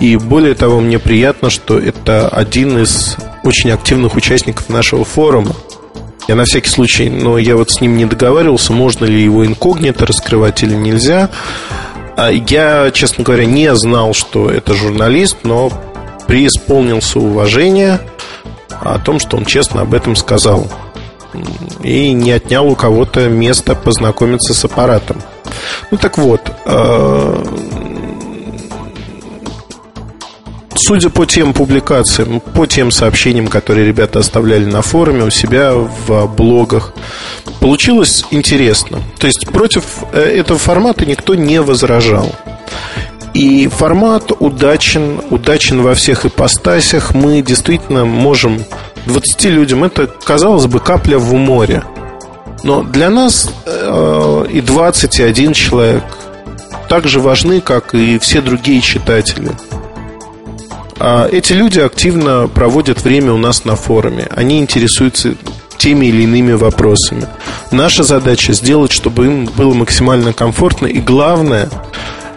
И более того, мне приятно, что это один из очень активных участников нашего форума. Я на всякий случай, но я вот с ним не договаривался, можно ли его инкогнито раскрывать или нельзя. А я, честно говоря, не знал, что это журналист, но преисполнился уважения о том, что он честно об этом сказал и не отнял у кого-то место познакомиться с аппаратом. Ну так вот, э, судя по тем публикациям, по тем сообщениям, которые ребята оставляли на форуме у себя в блогах, получилось интересно. То есть против э, этого формата никто не возражал. И формат удачен, удачен во всех ипостасях. Мы действительно можем 20 людям, это, казалось бы, капля в море. Но для нас э, и 21 человек так же важны, как и все другие читатели. А эти люди активно проводят время у нас на форуме. Они интересуются теми или иными вопросами. Наша задача сделать, чтобы им было максимально комфортно и главное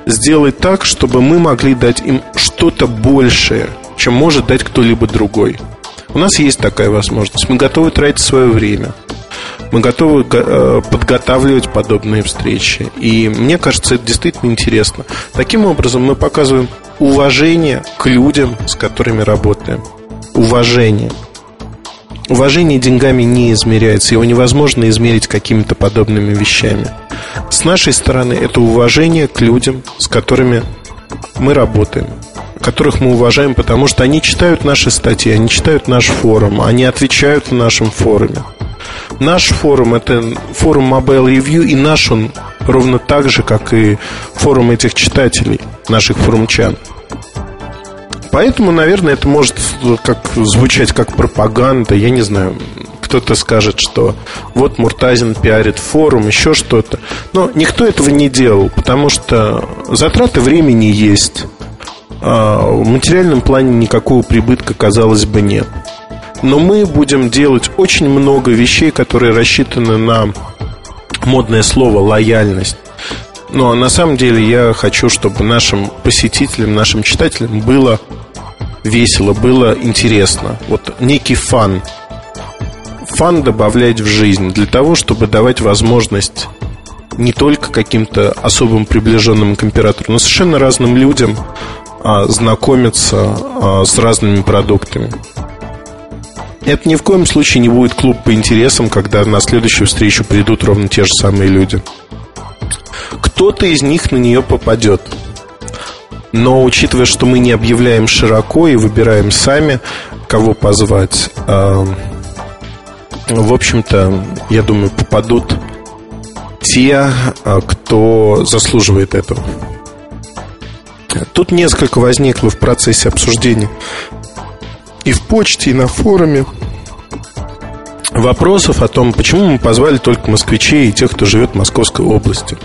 сделать так, чтобы мы могли дать им что-то большее, чем может дать кто-либо другой. У нас есть такая возможность. Мы готовы тратить свое время. Мы готовы э, подготавливать подобные встречи. И мне кажется, это действительно интересно. Таким образом, мы показываем уважение к людям, с которыми работаем. Уважение. Уважение деньгами не измеряется, его невозможно измерить какими-то подобными вещами. С нашей стороны это уважение к людям, с которыми мы работаем которых мы уважаем, потому что они читают наши статьи, они читают наш форум, они отвечают в нашем форуме. Наш форум – это форум Mobile Review, и наш он ровно так же, как и форум этих читателей, наших форумчан. Поэтому, наверное, это может как, звучать как пропаганда, я не знаю, кто-то скажет, что вот Муртазин пиарит форум, еще что-то. Но никто этого не делал, потому что затраты времени есть. А, в материальном плане никакого прибытка, казалось бы, нет. Но мы будем делать очень много вещей, которые рассчитаны на модное слово лояльность. Но на самом деле я хочу, чтобы нашим посетителям, нашим читателям было весело, было интересно. Вот некий фан. Фан добавлять в жизнь для того, чтобы давать возможность не только каким-то особым приближенным к императору, но совершенно разным людям а, знакомиться а, с разными продуктами. Это ни в коем случае не будет клуб по интересам, когда на следующую встречу придут ровно те же самые люди. Кто-то из них на нее попадет. Но учитывая, что мы не объявляем широко и выбираем сами, кого позвать, а, в общем-то, я думаю, попадут те, кто заслуживает этого. Тут несколько возникло в процессе обсуждения и в почте, и на форуме вопросов о том, почему мы позвали только москвичей и тех, кто живет в Московской области.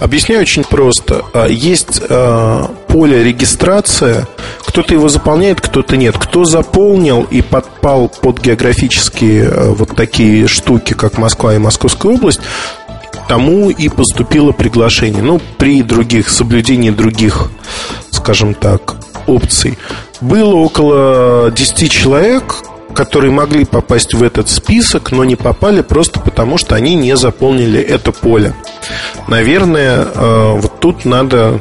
Объясняю очень просто. А, есть а, поле регистрация, кто-то его заполняет, кто-то нет. Кто заполнил и подпал под географические а, вот такие штуки, как Москва и Московская область, тому и поступило приглашение. Ну, при других, соблюдении других, скажем так, опций. Было около 10 человек, которые могли попасть в этот список, но не попали просто потому, что они не заполнили это поле. Наверное, э, вот тут надо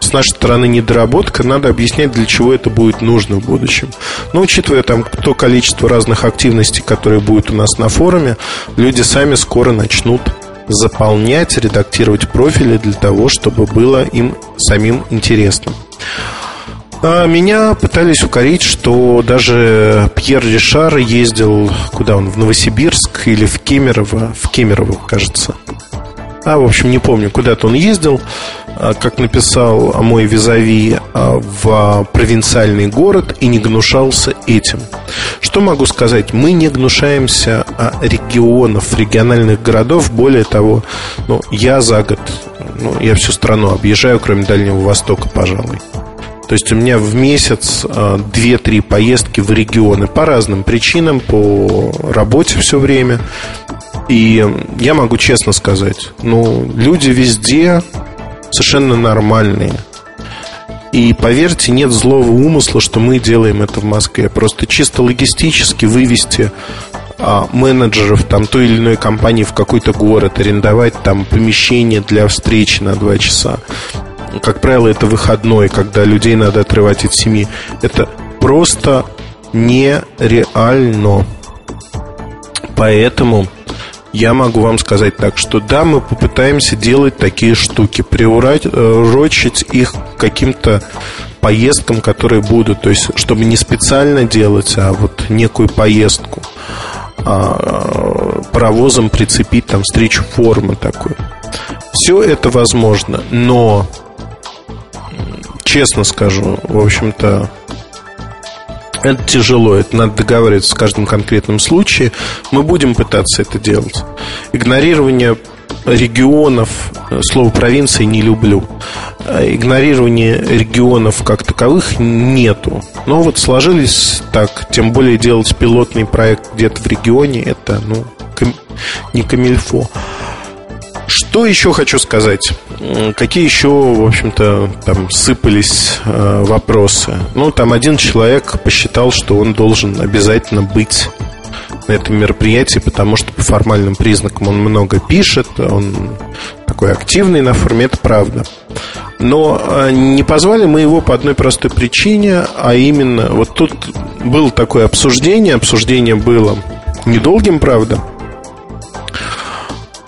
с нашей стороны недоработка, надо объяснять, для чего это будет нужно в будущем. Но учитывая там то количество разных активностей, которые будут у нас на форуме, люди сами скоро начнут заполнять, редактировать профили для того, чтобы было им самим интересно. А меня пытались укорить, что даже Пьер Ришар ездил, куда он, в Новосибирск или в Кемерово, в Кемерово, кажется. А, в общем, не помню, куда-то он ездил, а, как написал мой визави, а, в провинциальный город и не гнушался этим. Что могу сказать? Мы не гнушаемся регионов, региональных городов. Более того, ну, я за год, ну, я всю страну объезжаю, кроме Дальнего Востока, пожалуй. То есть у меня в месяц 2-3 а, поездки в регионы по разным причинам, по работе все время. И я могу честно сказать, ну, люди везде совершенно нормальные. И поверьте, нет злого умысла, что мы делаем это в Москве. Просто чисто логистически вывести а, менеджеров там той или иной компании в какой-то город, арендовать там помещение для встречи на два часа как правило, это выходной, когда людей надо отрывать от семьи. Это просто нереально. Поэтому я могу вам сказать так, что да, мы попытаемся делать такие штуки, приурочить их каким-то поездкам, которые будут, то есть, чтобы не специально делать, а вот некую поездку а, паровозом прицепить там встречу формы такой. Все это возможно, но честно скажу, в общем-то, это тяжело, это надо договариваться в каждом конкретном случае. Мы будем пытаться это делать. Игнорирование регионов, слово провинции не люблю. Игнорирование регионов как таковых нету. Но вот сложились так, тем более делать пилотный проект где-то в регионе, это ну, не камильфо. Что еще хочу сказать? Какие еще, в общем-то, там сыпались э, вопросы? Ну, там один человек посчитал, что он должен обязательно быть на этом мероприятии, потому что по формальным признакам он много пишет, он такой активный на форме, это правда. Но э, не позвали мы его по одной простой причине, а именно, вот тут было такое обсуждение, обсуждение было недолгим, правда,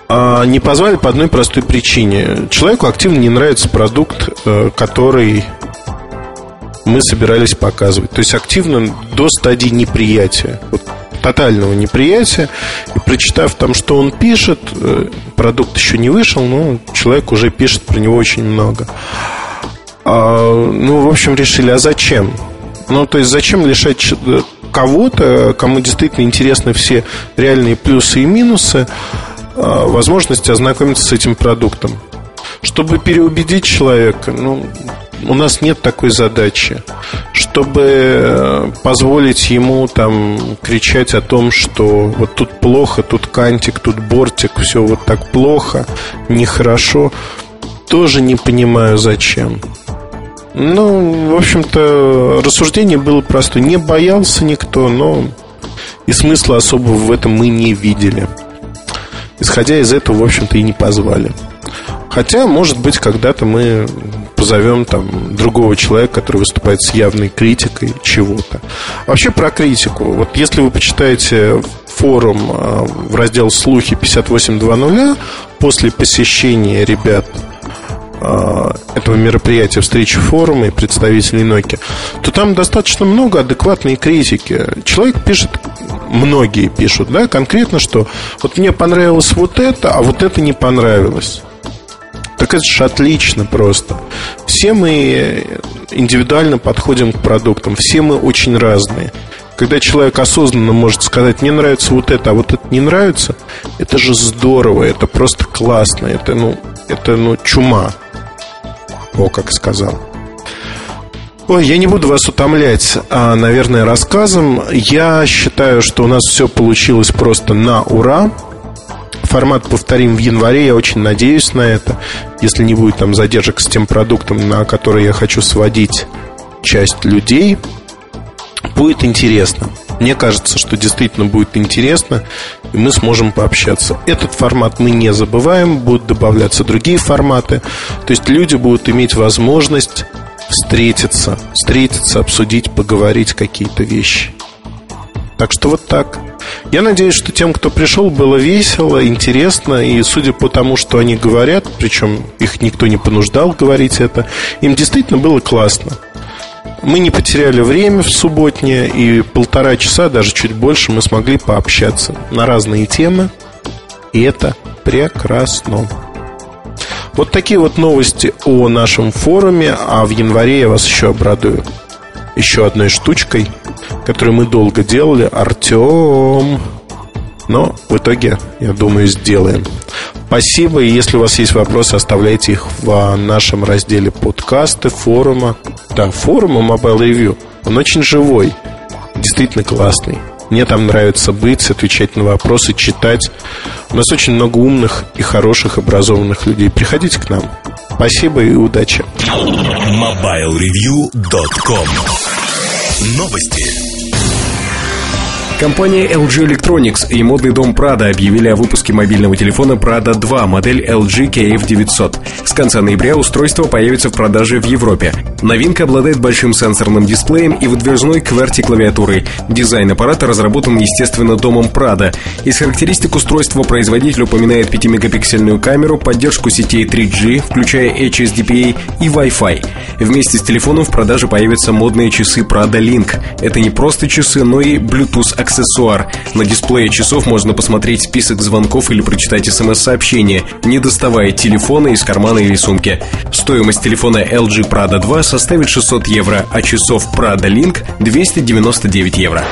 а не позвали по одной простой причине. Человеку активно не нравится продукт, э, который мы собирались показывать. То есть активно до стадии неприятия. Вот тотального неприятия. И прочитав там, что он пишет, э, продукт еще не вышел, но человек уже пишет про него очень много. А, ну, в общем, решили, а зачем? Ну, то есть, зачем лишать э, кого-то, кому действительно интересны все реальные плюсы и минусы, а, возможности ознакомиться с этим продуктом. Чтобы переубедить человека, ну, у нас нет такой задачи. Чтобы э, позволить ему там кричать о том, что вот тут плохо, тут кантик, тут бортик, все вот так плохо, нехорошо, тоже не понимаю зачем. Ну, в общем-то, рассуждение было просто. Не боялся никто, но и смысла особого в этом мы не видели. Исходя из этого, в общем-то, и не позвали. Хотя, может быть, когда-то мы позовем там другого человека, который выступает с явной критикой чего-то. Вообще про критику. Вот если вы почитаете форум а, в раздел «Слухи 5820» после посещения ребят этого мероприятия, встречи форума и представителей Nokia, то там достаточно много адекватной критики. Человек пишет, многие пишут, да, конкретно, что вот мне понравилось вот это, а вот это не понравилось. Так это же отлично просто. Все мы индивидуально подходим к продуктам, все мы очень разные. Когда человек осознанно может сказать, мне нравится вот это, а вот это не нравится, это же здорово, это просто классно, это, ну, это, ну, чума. О, как сказал. Ой, я не буду вас утомлять, а, наверное, рассказом. Я считаю, что у нас все получилось просто на ура. Формат повторим в январе, я очень надеюсь на это. Если не будет там задержек с тем продуктом, на который я хочу сводить часть людей, будет интересно. Мне кажется, что действительно будет интересно, и мы сможем пообщаться. Этот формат мы не забываем, будут добавляться другие форматы. То есть люди будут иметь возможность встретиться, встретиться, обсудить, поговорить какие-то вещи. Так что вот так. Я надеюсь, что тем, кто пришел, было весело, интересно, и судя по тому, что они говорят, причем их никто не понуждал говорить это, им действительно было классно. Мы не потеряли время в субботнее, и полтора часа, даже чуть больше, мы смогли пообщаться на разные темы, и это прекрасно. Вот такие вот новости о нашем форуме, а в январе я вас еще обрадую еще одной штучкой, которую мы долго делали. Артем. Но в итоге, я думаю, сделаем. Спасибо. И если у вас есть вопросы, оставляйте их в нашем разделе подкасты, форума. Да, форума Mobile Review. Он очень живой. Действительно классный. Мне там нравится быть, отвечать на вопросы, читать. У нас очень много умных и хороших, образованных людей. Приходите к нам. Спасибо и удачи. MobileReview.com Новости. Компания LG Electronics и модный дом Prada объявили о выпуске мобильного телефона Prada 2, модель LG KF900. С конца ноября устройство появится в продаже в Европе. Новинка обладает большим сенсорным дисплеем и выдвижной QWERTY-клавиатурой. Дизайн аппарата разработан, естественно, домом Prada. Из характеристик устройства производитель упоминает 5-мегапиксельную камеру, поддержку сетей 3G, включая HSDPA и Wi-Fi. Вместе с телефоном в продаже появятся модные часы Prada Link. Это не просто часы, но и Bluetooth аксессуар. На дисплее часов можно посмотреть список звонков или прочитать смс-сообщение, не доставая телефона из кармана или сумки. Стоимость телефона LG Prada 2 составит 600 евро, а часов Prada Link 299 евро.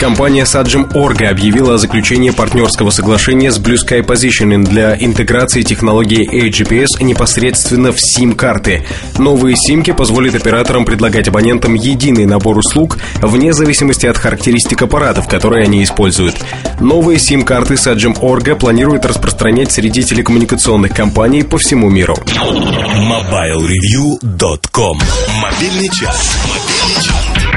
Компания Sajim Orga объявила о заключении партнерского соглашения с Blue Sky Positioning для интеграции технологии AGPS непосредственно в SIM-карты. Новые симки позволят операторам предлагать абонентам единый набор услуг вне зависимости от характеристик аппаратов, которые они используют. Новые сим-карты Sajim Orga планируют распространять среди телекоммуникационных компаний по всему миру. MobileReview.com Мобильный час. Мобильный час.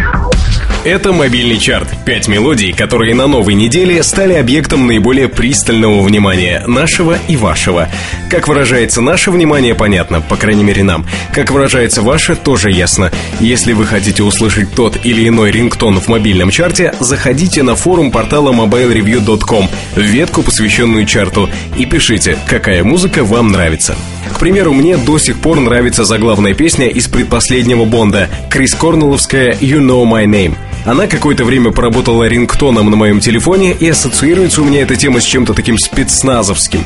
Это мобильный чарт. Пять мелодий, которые на новой неделе стали объектом наиболее пристального внимания нашего и вашего. Как выражается наше внимание, понятно, по крайней мере нам. Как выражается ваше, тоже ясно. Если вы хотите услышать тот или иной рингтон в мобильном чарте, заходите на форум портала mobilereview.com, в ветку, посвященную чарту, и пишите, какая музыка вам нравится. К примеру, мне до сих пор нравится заглавная песня из предпоследнего Бонда, Крис Корнелловская «You Know My Name». Она какое-то время поработала рингтоном на моем телефоне и ассоциируется у меня эта тема с чем-то таким спецназовским.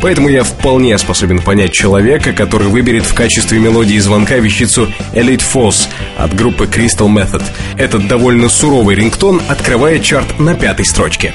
Поэтому я вполне способен понять человека, который выберет в качестве мелодии звонка вещицу Elite Force от группы Crystal Method. Этот довольно суровый рингтон открывает чарт на пятой строчке.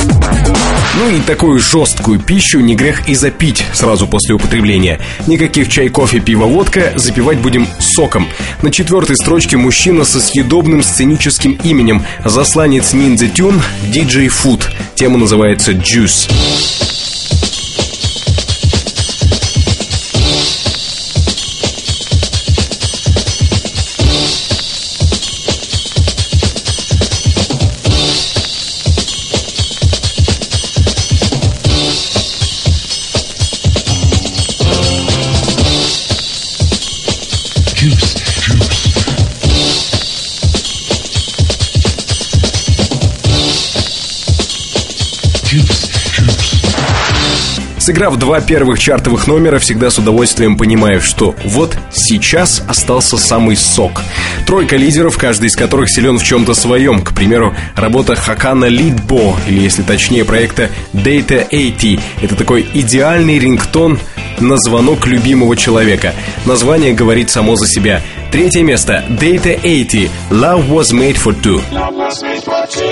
Ну и такую жесткую пищу не грех и запить сразу после употребления. Никаких чай, кофе, пиво, водка, запивать будем соком. На четвертой строчке мужчина со съедобным сценическим именем Засланец Ниндзя Тюн, диджей Фуд. Тема называется «Juice». Сыграв два первых чартовых номера, всегда с удовольствием понимаю, что вот сейчас остался самый сок. Тройка лидеров, каждый из которых силен в чем-то своем. К примеру, работа Хакана Лидбо, или если точнее проекта Data 80. Это такой идеальный рингтон на звонок любимого человека. Название говорит само за себя. Третье место. Data 80. Love was made for two. Love was made for two.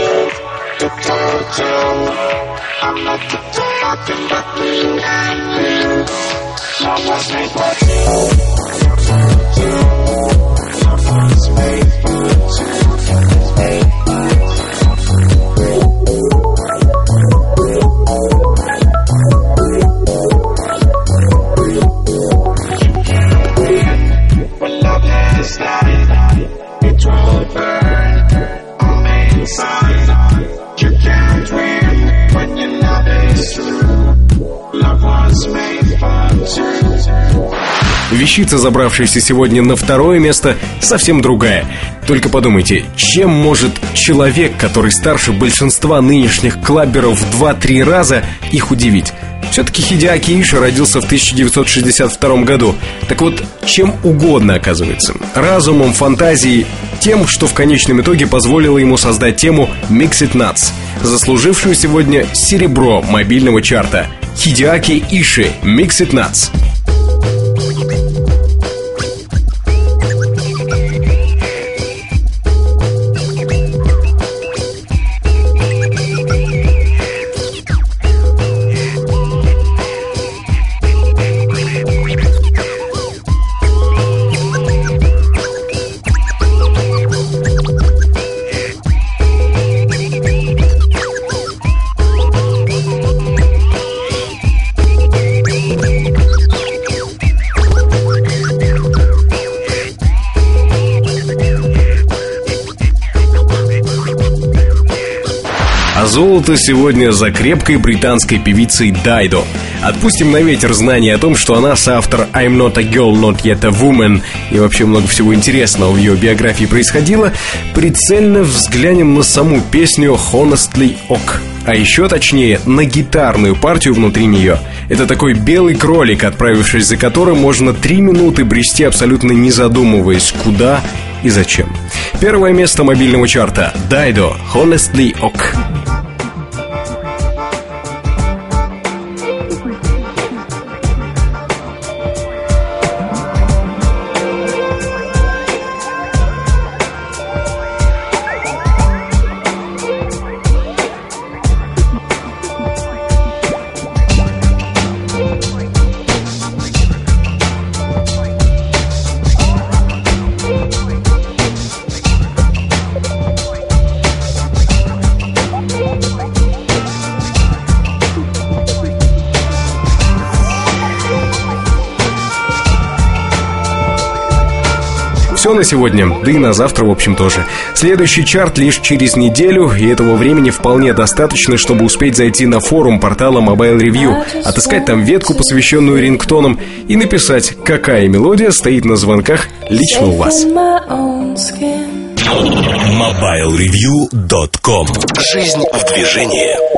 Someone take my Вещица, забравшаяся сегодня на второе место, совсем другая. Только подумайте, чем может человек, который старше большинства нынешних клабберов в 2-3 раза, их удивить? Все-таки Хидиаки Иша родился в 1962 году. Так вот, чем угодно оказывается. Разумом, фантазией, тем, что в конечном итоге позволило ему создать тему Mix It Nuts, заслужившую сегодня серебро мобильного чарта. Хидиаки Иши Mix It Nuts. Золото сегодня за крепкой британской певицей Дайдо. Отпустим на ветер знание о том, что она соавтор I'm not a girl, not yet a woman и вообще много всего интересного в ее биографии происходило, прицельно взглянем на саму песню Honestly Ok. А еще точнее, на гитарную партию внутри нее. Это такой белый кролик, отправившись за которым можно три минуты брести абсолютно не задумываясь, куда и зачем. Первое место мобильного чарта. Дайдо. Honestly Ok. Сегодня, да и на завтра, в общем, тоже. Следующий чарт лишь через неделю, и этого времени вполне достаточно, чтобы успеть зайти на форум портала Mobile Review, отыскать там ветку, посвященную рингтонам, и написать, какая мелодия стоит на звонках лично у вас. MobileReview.com Жизнь в движении